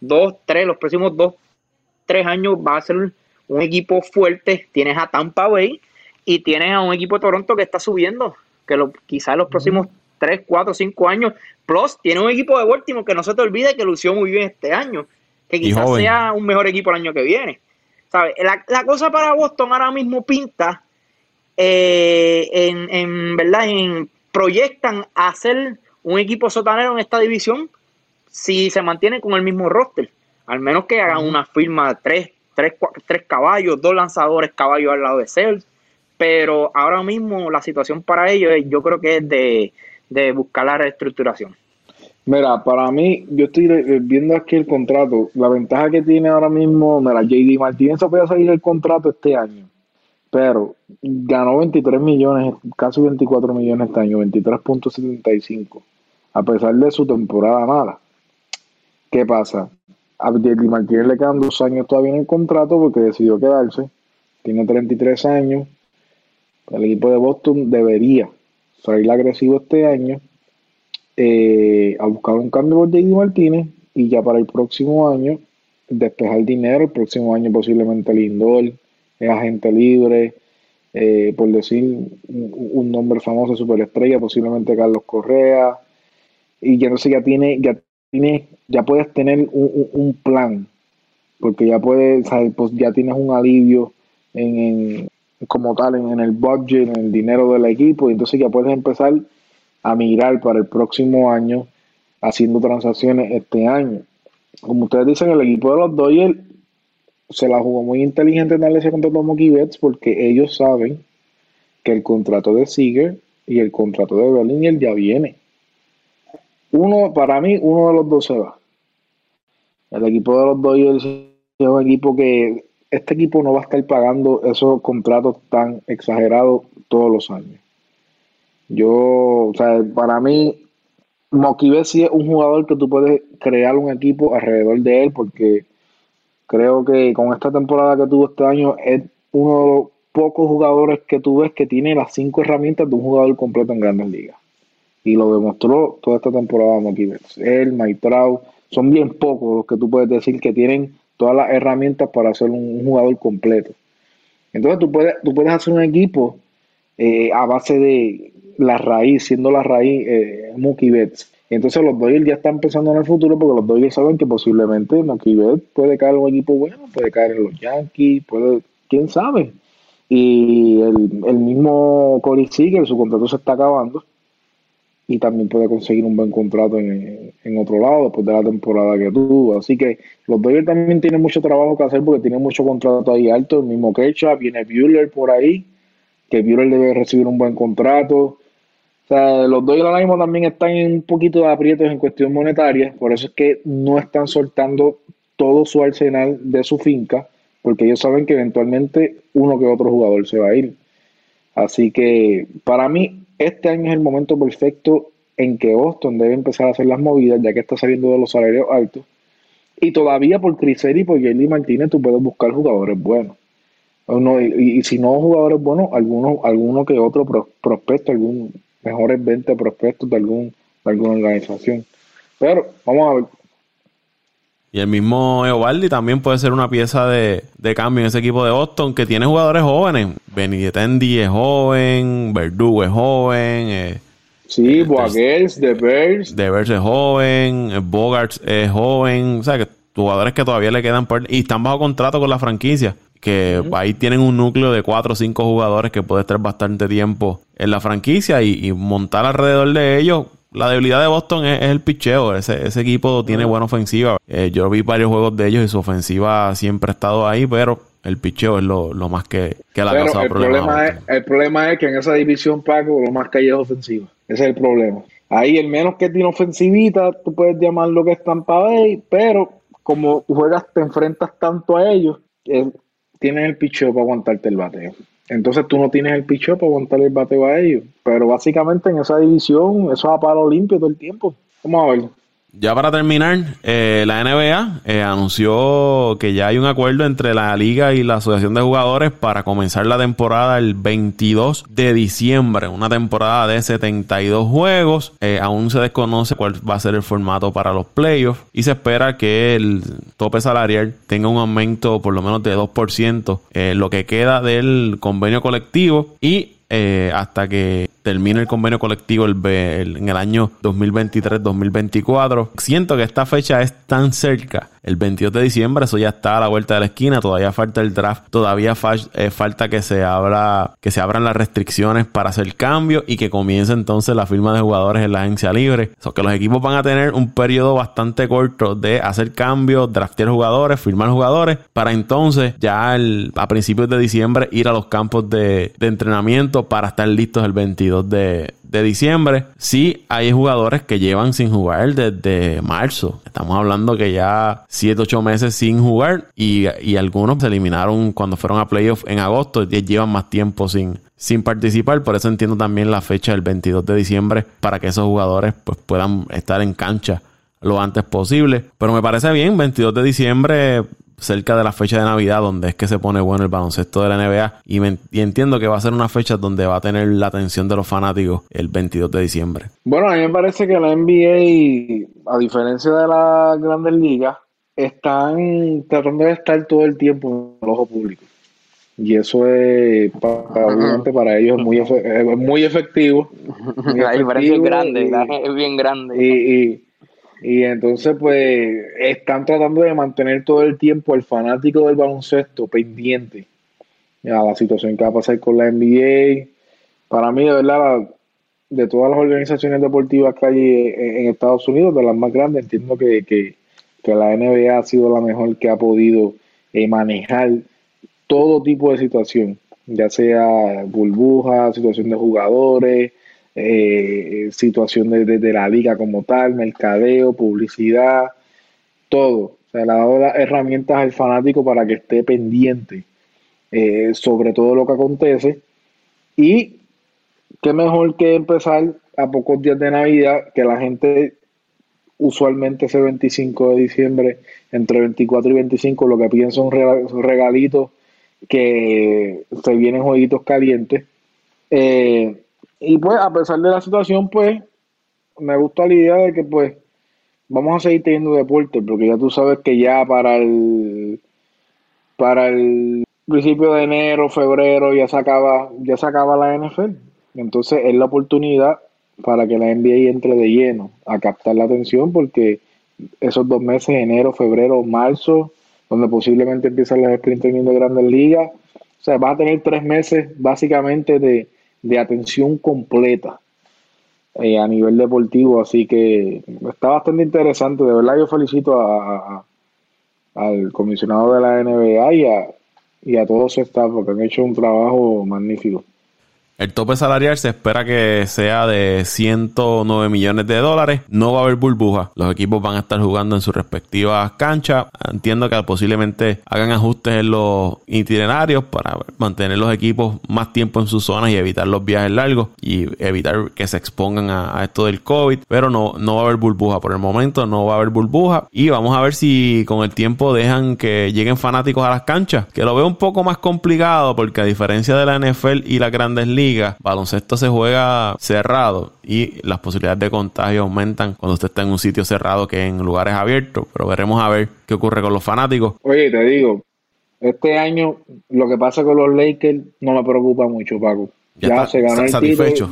dos, tres, los próximos dos, tres años va a ser un equipo fuerte. Tienes a Tampa Bay y tienes a un equipo de Toronto que está subiendo, que lo, quizás en los próximos tres, cuatro, cinco años. Plus, tiene un equipo de Baltimore que no se te olvide que lució muy bien este año, que quizás sea un mejor equipo el año que viene. La, cosa para Boston ahora mismo pinta eh, en, verdad, en proyectan hacer un equipo sotanero en esta división si se mantiene con el mismo roster. Al menos que hagan una firma de tres, tres, tres caballos, dos lanzadores caballos al lado de Cell. Pero ahora mismo la situación para ellos yo creo que es de, de buscar la reestructuración. Mira, para mí, yo estoy viendo aquí el contrato. La ventaja que tiene ahora mismo, mira, JD Martínez se puede salir el contrato este año, pero ganó 23 millones, casi 24 millones este año, 23.75, a pesar de su temporada mala. ¿Qué pasa? A JD Martínez le quedan dos años todavía en el contrato porque decidió quedarse. Tiene 33 años. El equipo de Boston debería salir agresivo este año eh, a buscar un cambio por JD Martínez y ya para el próximo año despejar dinero. El próximo año posiblemente Lindor es agente libre, eh, por decir un, nombre famoso superestrella, posiblemente Carlos Correa. Y ya no sé, ya tiene, ya tiene, ya puedes tener un, plan, porque ya puedes, pues ya tienes un alivio en, como tal en, el budget, en el dinero del equipo, y entonces ya puedes empezar a mirar para el próximo año haciendo transacciones este año. Como ustedes dicen, el equipo de los Dodgers se la jugó muy inteligente en darle ese contrato a Mookie Betts porque ellos saben que el contrato de Seager y el contrato de Bellinger ya viene. Uno, para mí, uno de los dos se va. El equipo de los Dodgers es un equipo que este equipo no va a estar pagando esos contratos tan exagerados todos los años. Yo, o sea, para mí, Mokibe sí es un jugador que tú puedes crear un equipo alrededor de él, porque creo que con esta temporada que tuvo este año es uno de los pocos jugadores que tú ves que tiene las cinco herramientas de un jugador completo en grandes ligas. Y lo demostró toda esta temporada Mokibe. Él, Maitrao, son bien pocos los que tú puedes decir que tienen todas las herramientas para ser un, jugador completo. Entonces tú puedes, tú puedes hacer un equipo eh, a base de la raíz, siendo la raíz eh, Mookie Betts. Entonces los Dodgers ya están pensando en el futuro porque los Dodgers saben que posiblemente Mookie Betts puede caer en un equipo bueno, puede caer en los Yankees, puede, quién sabe. Y el, mismo Corey Seager, su contrato se está acabando. Y también puede conseguir un buen contrato en, en, otro lado después de la temporada que tuvo. Así que los Dodgers también tienen mucho trabajo que hacer porque tienen mucho contrato ahí alto. El mismo Kecha, viene Bueller por ahí, que Bueller debe recibir un buen contrato. O sea, los Dodgers ahora mismo también están en un poquito de aprietos en cuestión monetaria, por eso es que no están soltando todo su arsenal de su finca, porque ellos saben que eventualmente uno que otro jugador se va a ir. Así que para mí este año es el momento perfecto en que Boston debe empezar a hacer las movidas, ya que está saliendo de los salarios altos. Y todavía por Criseri y por Jerry Martínez tú puedes buscar jugadores buenos. y, si no jugadores buenos, alguno, alguno que otro prospecto, algún mejores 20 prospectos de, algún, de alguna organización. Pero vamos a ver. Y el mismo Eovaldi también puede ser una pieza de, cambio en ese equipo de Boston que tiene jugadores jóvenes. Benintendi es joven, Verdugo es joven. Eh, sí, Boaguers, De Bears. De Bears es joven, eh, Bogarts es joven. O sea, que jugadores que todavía le quedan por, y están bajo contrato con la franquicia. Que ahí tienen un núcleo de cuatro o cinco jugadores que puede estar bastante tiempo en la franquicia y montar alrededor de ellos la debilidad de Boston es, el picheo. Ese, ese, equipo tiene buena ofensiva. Eh, yo vi varios juegos de ellos y su ofensiva siempre ha estado ahí, pero el picheo es lo, más que, que la ha el problema es, El problema es que en esa división, Paco, lo más que hay es ofensiva. Ese es el problema. Ahí el menos que tiene ofensivita, tú puedes llamar lo que es Tampa Bay, pero como juegas, te enfrentas tanto a ellos, eh, tienes el picheo para aguantarte el bateo. Entonces tú no tienes el picho para aguantar el bateo a ellos. Pero básicamente en esa división, eso va a palo limpio todo el tiempo. Vamos a ver. Ya para terminar, eh, la NBA eh, anunció que ya hay un acuerdo entre la liga y la asociación de jugadores para comenzar la temporada el 22 de diciembre, una temporada de 72 juegos. Eh, aún se desconoce cuál va a ser el formato para los playoffs y se espera que el tope salarial tenga un aumento por lo menos de 2%, lo que queda del convenio colectivo y hasta que termina el convenio colectivo el, en el año 2023-2024. Siento que esta fecha es tan cerca el 22 de diciembre, eso ya está a la vuelta de la esquina, todavía falta el draft, todavía eh, falta que se abra, que se abran las restricciones para hacer cambios y que comience entonces la firma de jugadores en la agencia libre. So, que los equipos van a tener un periodo bastante corto de hacer cambios, draftear jugadores, firmar jugadores, para entonces ya a principios de diciembre ir a los campos de, de entrenamiento para estar listos el 22 de, de diciembre, sí hay jugadores que llevan sin jugar desde marzo. Estamos hablando que ya 7, 8 meses sin jugar y, algunos se eliminaron cuando fueron a playoff en agosto y llevan más tiempo sin, sin participar. Por eso entiendo también la fecha del 22 de diciembre para que esos jugadores pues, puedan estar en cancha lo antes posible. Pero me parece bien, 22 de diciembre cerca de la fecha de Navidad, donde es que se pone bueno el baloncesto de la NBA. Y, entiendo que va a ser una fecha donde va a tener la atención de los fanáticos el 22 de diciembre. Bueno, a mí me parece que la NBA, a diferencia de las grandes ligas, están tratando de estar todo el tiempo en el ojo público. Y eso es, para, para ellos, muy, es muy efectivo. la diferencia es grande, es bien grande. y y entonces, pues, están tratando de mantener todo el tiempo al fanático del baloncesto pendiente a la situación que va a pasar con la NBA. Para mí, de verdad, de todas las organizaciones deportivas que hay en Estados Unidos, de las más grandes, entiendo que, que, la NBA ha sido la mejor que ha podido eh, manejar todo tipo de situación, ya sea burbuja, situación de jugadores, eh, situación de, la liga como tal, mercadeo, publicidad, todo. O sea, le ha dado las herramientas al fanático para que esté pendiente eh, sobre todo lo que acontece. Y qué mejor que empezar a pocos días de Navidad, que la gente usualmente ese 25 de diciembre, entre 24 y 25, lo que piden son regalitos que se vienen jueguitos calientes. Eh, y pues, a pesar de la situación, pues, me gusta la idea de que, pues, vamos a seguir teniendo deporte, porque ya tú sabes que ya para el para el principio de enero, febrero, ya se acaba, ya se acaba la NFL. Entonces es la oportunidad para que la NBA entre de lleno a captar la atención, porque esos dos meses, enero, febrero, marzo, donde posiblemente empiezan las sprint de grandes ligas, o sea, va a tener tres meses básicamente de, de atención completa. eh, a nivel deportivo, así que está bastante interesante. De verdad yo felicito a, al comisionado de la NBA y a, y a todo su staff porque han hecho un trabajo magnífico. El tope salarial se espera que sea de 109 millones de dólares. No va a haber burbuja. Los equipos van a estar jugando en sus respectivas canchas. Entiendo que posiblemente hagan ajustes en los itinerarios para mantener los equipos más tiempo en sus zonas y evitar los viajes largos y evitar que se expongan a, esto del COVID. Pero no, no va a haber burbuja. Por el momento no va a haber burbuja. Y vamos a ver si con el tiempo dejan que lleguen fanáticos a las canchas. Que lo veo un poco más complicado porque a diferencia de la NFL y las grandes ligas, baloncesto se juega cerrado y las posibilidades de contagio aumentan cuando usted está en un sitio cerrado que en lugares abiertos. Pero veremos a ver qué ocurre con los fanáticos. Oye, te digo, este año lo que pasa con los Lakers no me preocupa mucho, Paco. Ya, se ganó el satisfecho.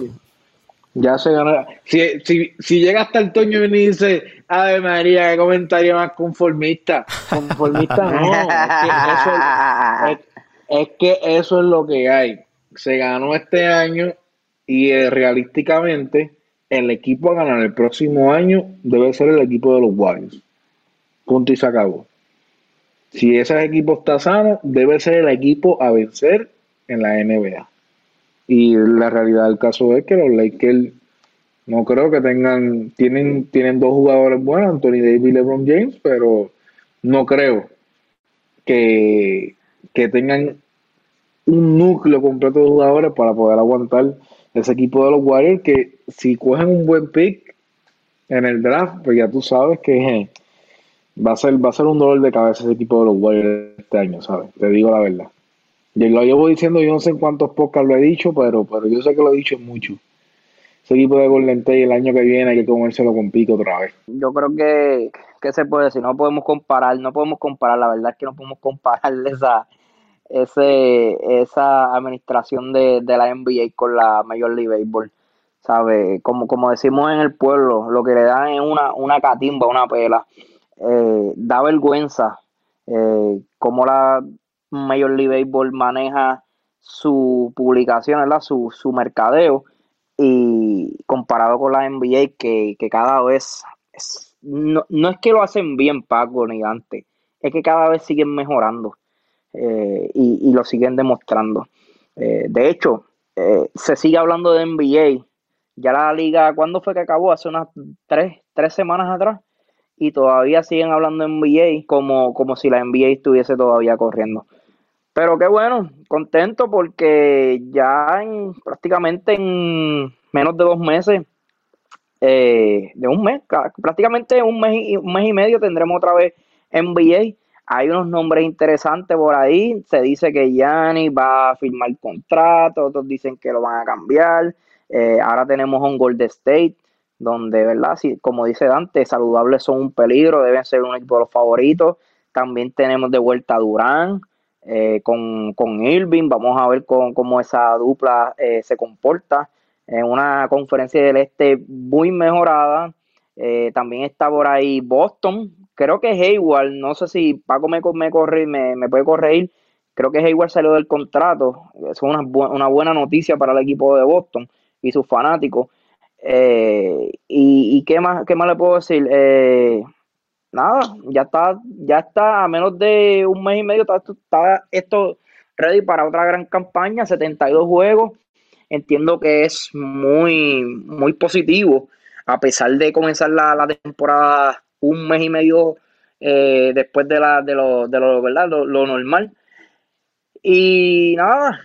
ya se ganó. Si, si, si llega hasta el Toño y dice, Ave María, qué comentario más conformista. Conformista no. es que eso es lo que hay se ganó este año y eh, realísticamente el equipo a ganar el próximo año debe ser el equipo de los Warriors. Punto y se acabó. Si ese equipo está sano, debe ser el equipo a vencer en la NBA. Y la realidad del caso es que los Lakers no creo que tengan, tienen, tienen dos jugadores buenos, Anthony Davis y LeBron James, pero no creo que, que tengan un núcleo completo de jugadores para poder aguantar ese equipo de los Warriors que si cogen un buen pick en el draft, pues ya tú sabes que va a ser va a ser un dolor de cabeza ese equipo de los Warriors este año, ¿sabes? Te digo la verdad. Yo lo llevo diciendo, yo no sé en cuántos podcasts lo he dicho, pero, pero yo sé que lo he dicho mucho. Ese equipo de Golden State el año que viene hay que comérselo con pico otra vez. Yo creo que, ¿qué se puede decir? No podemos comparar, no podemos comparar, la verdad es que no podemos comparar esa ese, esa administración de, la NBA con la Major League Baseball. ¿Sabe? Como, como decimos en el pueblo, lo que le dan es una, una catimba, una pela. Eh, da vergüenza eh, cómo la Major League Baseball maneja su publicación, ¿verdad? Su, su mercadeo y comparado con la NBA que, cada vez no, no, es que lo hacen bien Paco ni antes, es que cada vez siguen mejorando. Eh, y, lo siguen demostrando. Eh, de hecho, eh, se sigue hablando de NBA. Ya la liga, ¿cuándo fue que acabó? Hace unas tres, tres semanas atrás. Y todavía siguen hablando de NBA como, como si la NBA estuviese todavía corriendo. Pero qué bueno, contento porque ya en, prácticamente en menos de dos meses, de un mes, prácticamente un mes, un mes y medio tendremos otra vez NBA. Hay unos nombres interesantes por ahí. Se dice que Yanni va a firmar contrato, otros dicen que lo van a cambiar. Eh, ahora tenemos un Golden State, donde, ¿verdad? Si, como dice Dante, saludables son un peligro, deben ser un equipo de los favoritos. También tenemos de vuelta a Durán eh, con, con, Irving. Vamos a ver cómo esa dupla eh, se comporta. En una conferencia del este muy mejorada. También está por ahí Boston, creo que Hayward, no sé si Paco me, me, corre, me, me puede corregir, creo que Hayward salió del contrato, es una, una buena noticia para el equipo de Boston y sus fanáticos. Eh, y, qué más qué más le puedo decir eh, nada ya está ya está a menos de un mes y medio está, está esto ready para otra gran campaña 72 juegos entiendo que es muy muy positivo a pesar de comenzar la, la temporada un mes y medio eh, después de, la, de, lo, de lo, ¿verdad? Lo, normal. Y nada.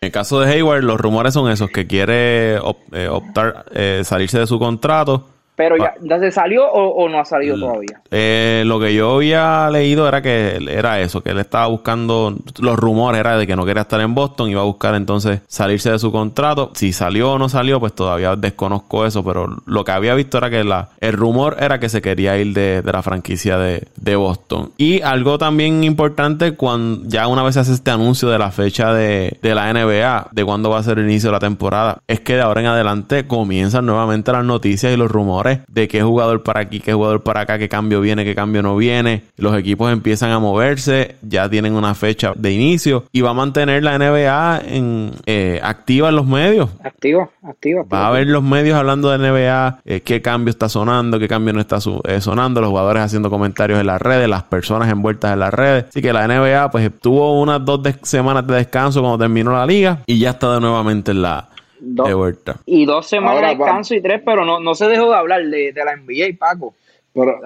En el caso de Hayward, los rumores son esos, que quiere eh, optar, eh, salirse de su contrato pero ya, ¿ya se salió o, no ha salido todavía? Eh, lo que yo había leído era que era eso, que él estaba buscando, los rumores era de que no quería estar en Boston, iba a buscar entonces salirse de su contrato. Si salió o no salió, pues todavía desconozco eso, pero lo que había visto era que la, el rumor era que se quería ir de, la franquicia de, Boston. Y algo también importante, cuando ya una vez se hace este anuncio de la fecha de, de la NBA, de cuándo va a ser el inicio de la temporada, es que de ahora en adelante comienzan nuevamente las noticias y los rumores de qué jugador para aquí, qué jugador para acá, qué cambio viene, qué cambio no viene. Los equipos empiezan a moverse, ya tienen una fecha de inicio y va a mantener la NBA en, eh, activa en los medios. Activa, activa. Va a haber los medios hablando de NBA, eh, qué cambio está sonando, qué cambio no está eh, sonando, los jugadores haciendo comentarios en las redes, las personas envueltas en las redes. Así que la NBA pues tuvo unas dos semanas de descanso cuando terminó la liga y ya está de nuevamente en la de vuelta. Y dos semanas de descanso y tres, pero no, no se dejó de hablar de, de la NBA, Paco. Pero,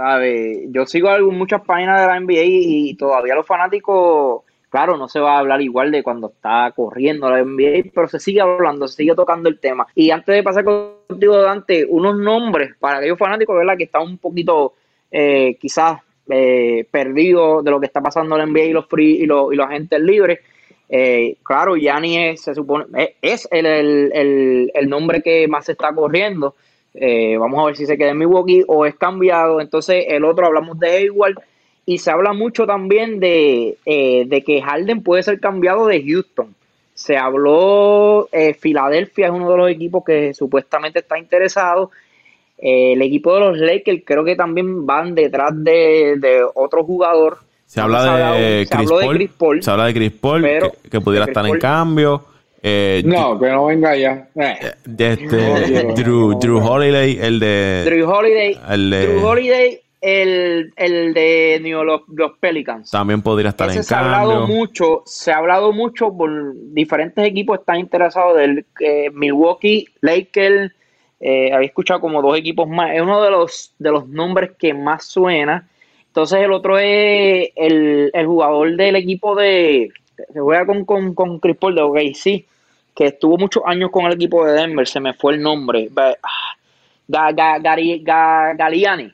Yo sigo muchas páginas de la NBA y, todavía los fanáticos, claro, no se va a hablar igual de cuando está corriendo la NBA, pero se sigue hablando, se sigue tocando el tema. Y antes de pasar contigo, Dante, unos nombres para aquellos fanáticos, ¿verdad? Que están un poquito, eh, quizás, eh, perdidos de lo que está pasando en la NBA y los free y los, y los agentes libres. Eh, claro, Yanni es, se supone, es el, el, el, nombre que más se está corriendo. Eh, vamos a ver si se queda en Milwaukee o es cambiado. Entonces, el otro hablamos de Hayward. Y se habla mucho también de, eh, de que Harden puede ser cambiado de Houston. Se habló, eh, Filadelfia es uno de los equipos que supuestamente está interesado. el equipo de los Lakers creo que también van detrás de, de otro jugador. Se habla de, Chris Paul, Se habla de Chris Paul, que, pudiera estar en cambio. Eh, no, que no venga ya. Eh. Este, Drew, Drew Holiday, el de. Drew Holiday. El de, Drew Holiday, el, el de New, los, los, Pelicans. También podría estar en se Ha hablado mucho, se ha hablado mucho por diferentes equipos están interesados del eh, Milwaukee, Lakers. Eh, había escuchado como dos equipos más. Es uno de los, de los nombres que más suena. Entonces el otro es el, el jugador del equipo de se juega con, con, con Chris Paul de OKC, que estuvo muchos años con el equipo de Denver, se me fue el nombre. Ah, Galiani,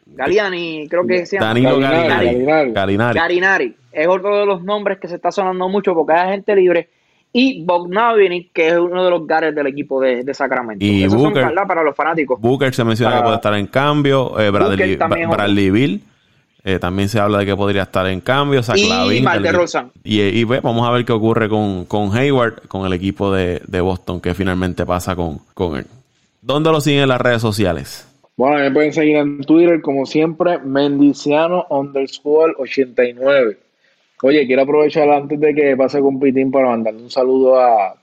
Galiani, creo que se llama. Danilo Galinari. Galinari. Es otro de los nombres que se está sonando mucho porque hay gente libre. Y Bogdanovich, que es uno de los gares del equipo de, de Sacramento. Y Booker, son para los fanáticos. Booker se menciona que puede estar en cambio. Eh, Bradley, Bradley Bill eh, también se habla de que podría estar en cambio. y Y, y vamos a ver qué ocurre con, con Hayward, con el equipo de, Boston, que finalmente pasa con, con él. ¿Dónde lo siguen en las redes sociales? Bueno, me pueden seguir en Twitter, como siempre, Mendiciano underscore 89. Oye, quiero aprovechar antes de que pase con Pitín para mandarle un saludo a.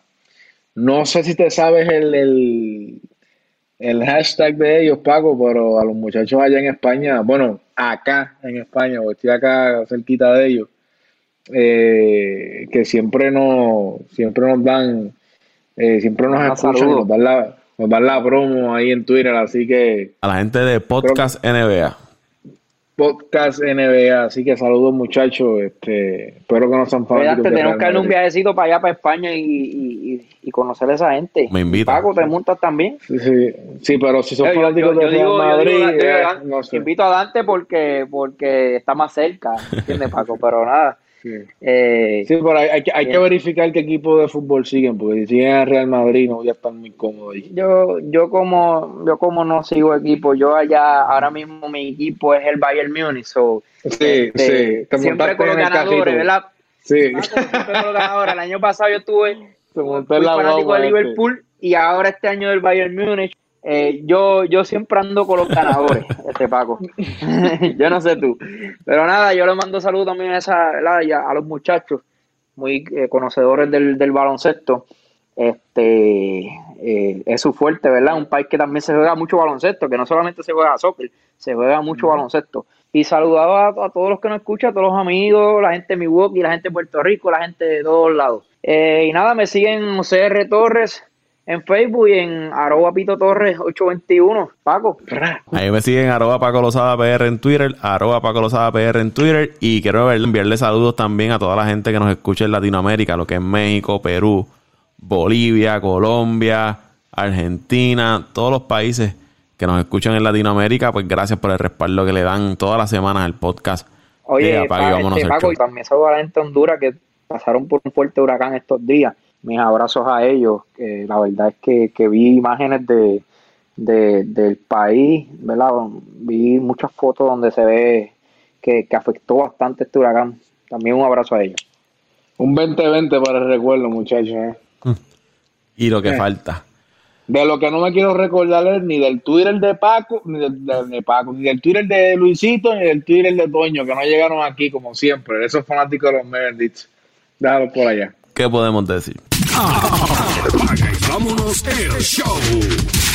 No sé si te sabes el, el, el hashtag de ellos, Paco, pero a los muchachos allá en España, bueno, acá en España, o estoy acá cerquita de ellos, eh, que siempre nos, siempre nos dan, eh, siempre nos escuchan, nos dan, la, nos dan la promo ahí en Twitter, así que... A la gente de Podcast NBA. Podcast NBA, así que saludos muchachos, este, espero que no sean fanáticos. tenemos que darle un viajecito para allá, para España y, y, conocer a esa gente. Me invito. Pago, te montas también. Sí, sí, pero si son fanáticos de Madrid, eh, no sé. invito a Dante porque, porque está más cerca, ¿entiendes Paco? Pero nada, Sí, eh, sí pero hay, hay, que verificar qué equipo de fútbol siguen, porque si siguen a Real Madrid no voy a estar muy cómodo ahí. Yo, yo como, yo como no sigo equipo, yo allá, ahora mismo mi equipo es el Bayern Munich, so, sí, este, sí, siempre con los ganadores, ¿verdad? Sí. Siempre con los ganadores. El año pasado yo estuve fanático de Liverpool y ahora este año del Bayern Munich eh, yo, yo siempre ando con los ganadores, este Paco. yo no sé tú. Pero nada, yo le mando saludos también a, esa, a los muchachos, muy eh, conocedores del, del, baloncesto. Este eh, es su fuerte, ¿verdad? Un país que también se juega mucho baloncesto, que no solamente se juega soccer, se juega mucho baloncesto. Y saludaba a, todos los que nos escuchan, a todos los amigos, la gente de Milwaukee, la gente de Puerto Rico, la gente de todos lados. y nada, me siguen CR Torres, en Facebook y en arroba Pito Torres 821. Paco. Ahí me siguen arroba Paco Lozada PR en Twitter, arroba Paco Lozada PR en Twitter. Y quiero enviarle saludos también a toda la gente que nos escucha en Latinoamérica, lo que es México, Perú, Bolivia, Colombia, Argentina, todos los países que nos escuchan en Latinoamérica, pues gracias por el respaldo que le dan todas las semanas al podcast. Oye, Paco, y también saludos a la gente de Honduras que pasaron por un fuerte huracán estos días mis abrazos a ellos. que la verdad es que, que vi imágenes de, del país, ¿verdad? Vi muchas fotos donde se ve que, afectó bastante este huracán. También un abrazo a ellos. Un 2020 para el recuerdo, muchachos. ¿eh? Y lo que eh. falta. De lo que no me quiero recordar es ni del Twitter de Paco, ni del, de, Paco, ni del Twitter de Luisito, ni del Twitter de Toño, que no llegaron aquí como siempre. Esos fanáticos de los Medics. Déjalo por allá. ¿Qué podemos decir? Show.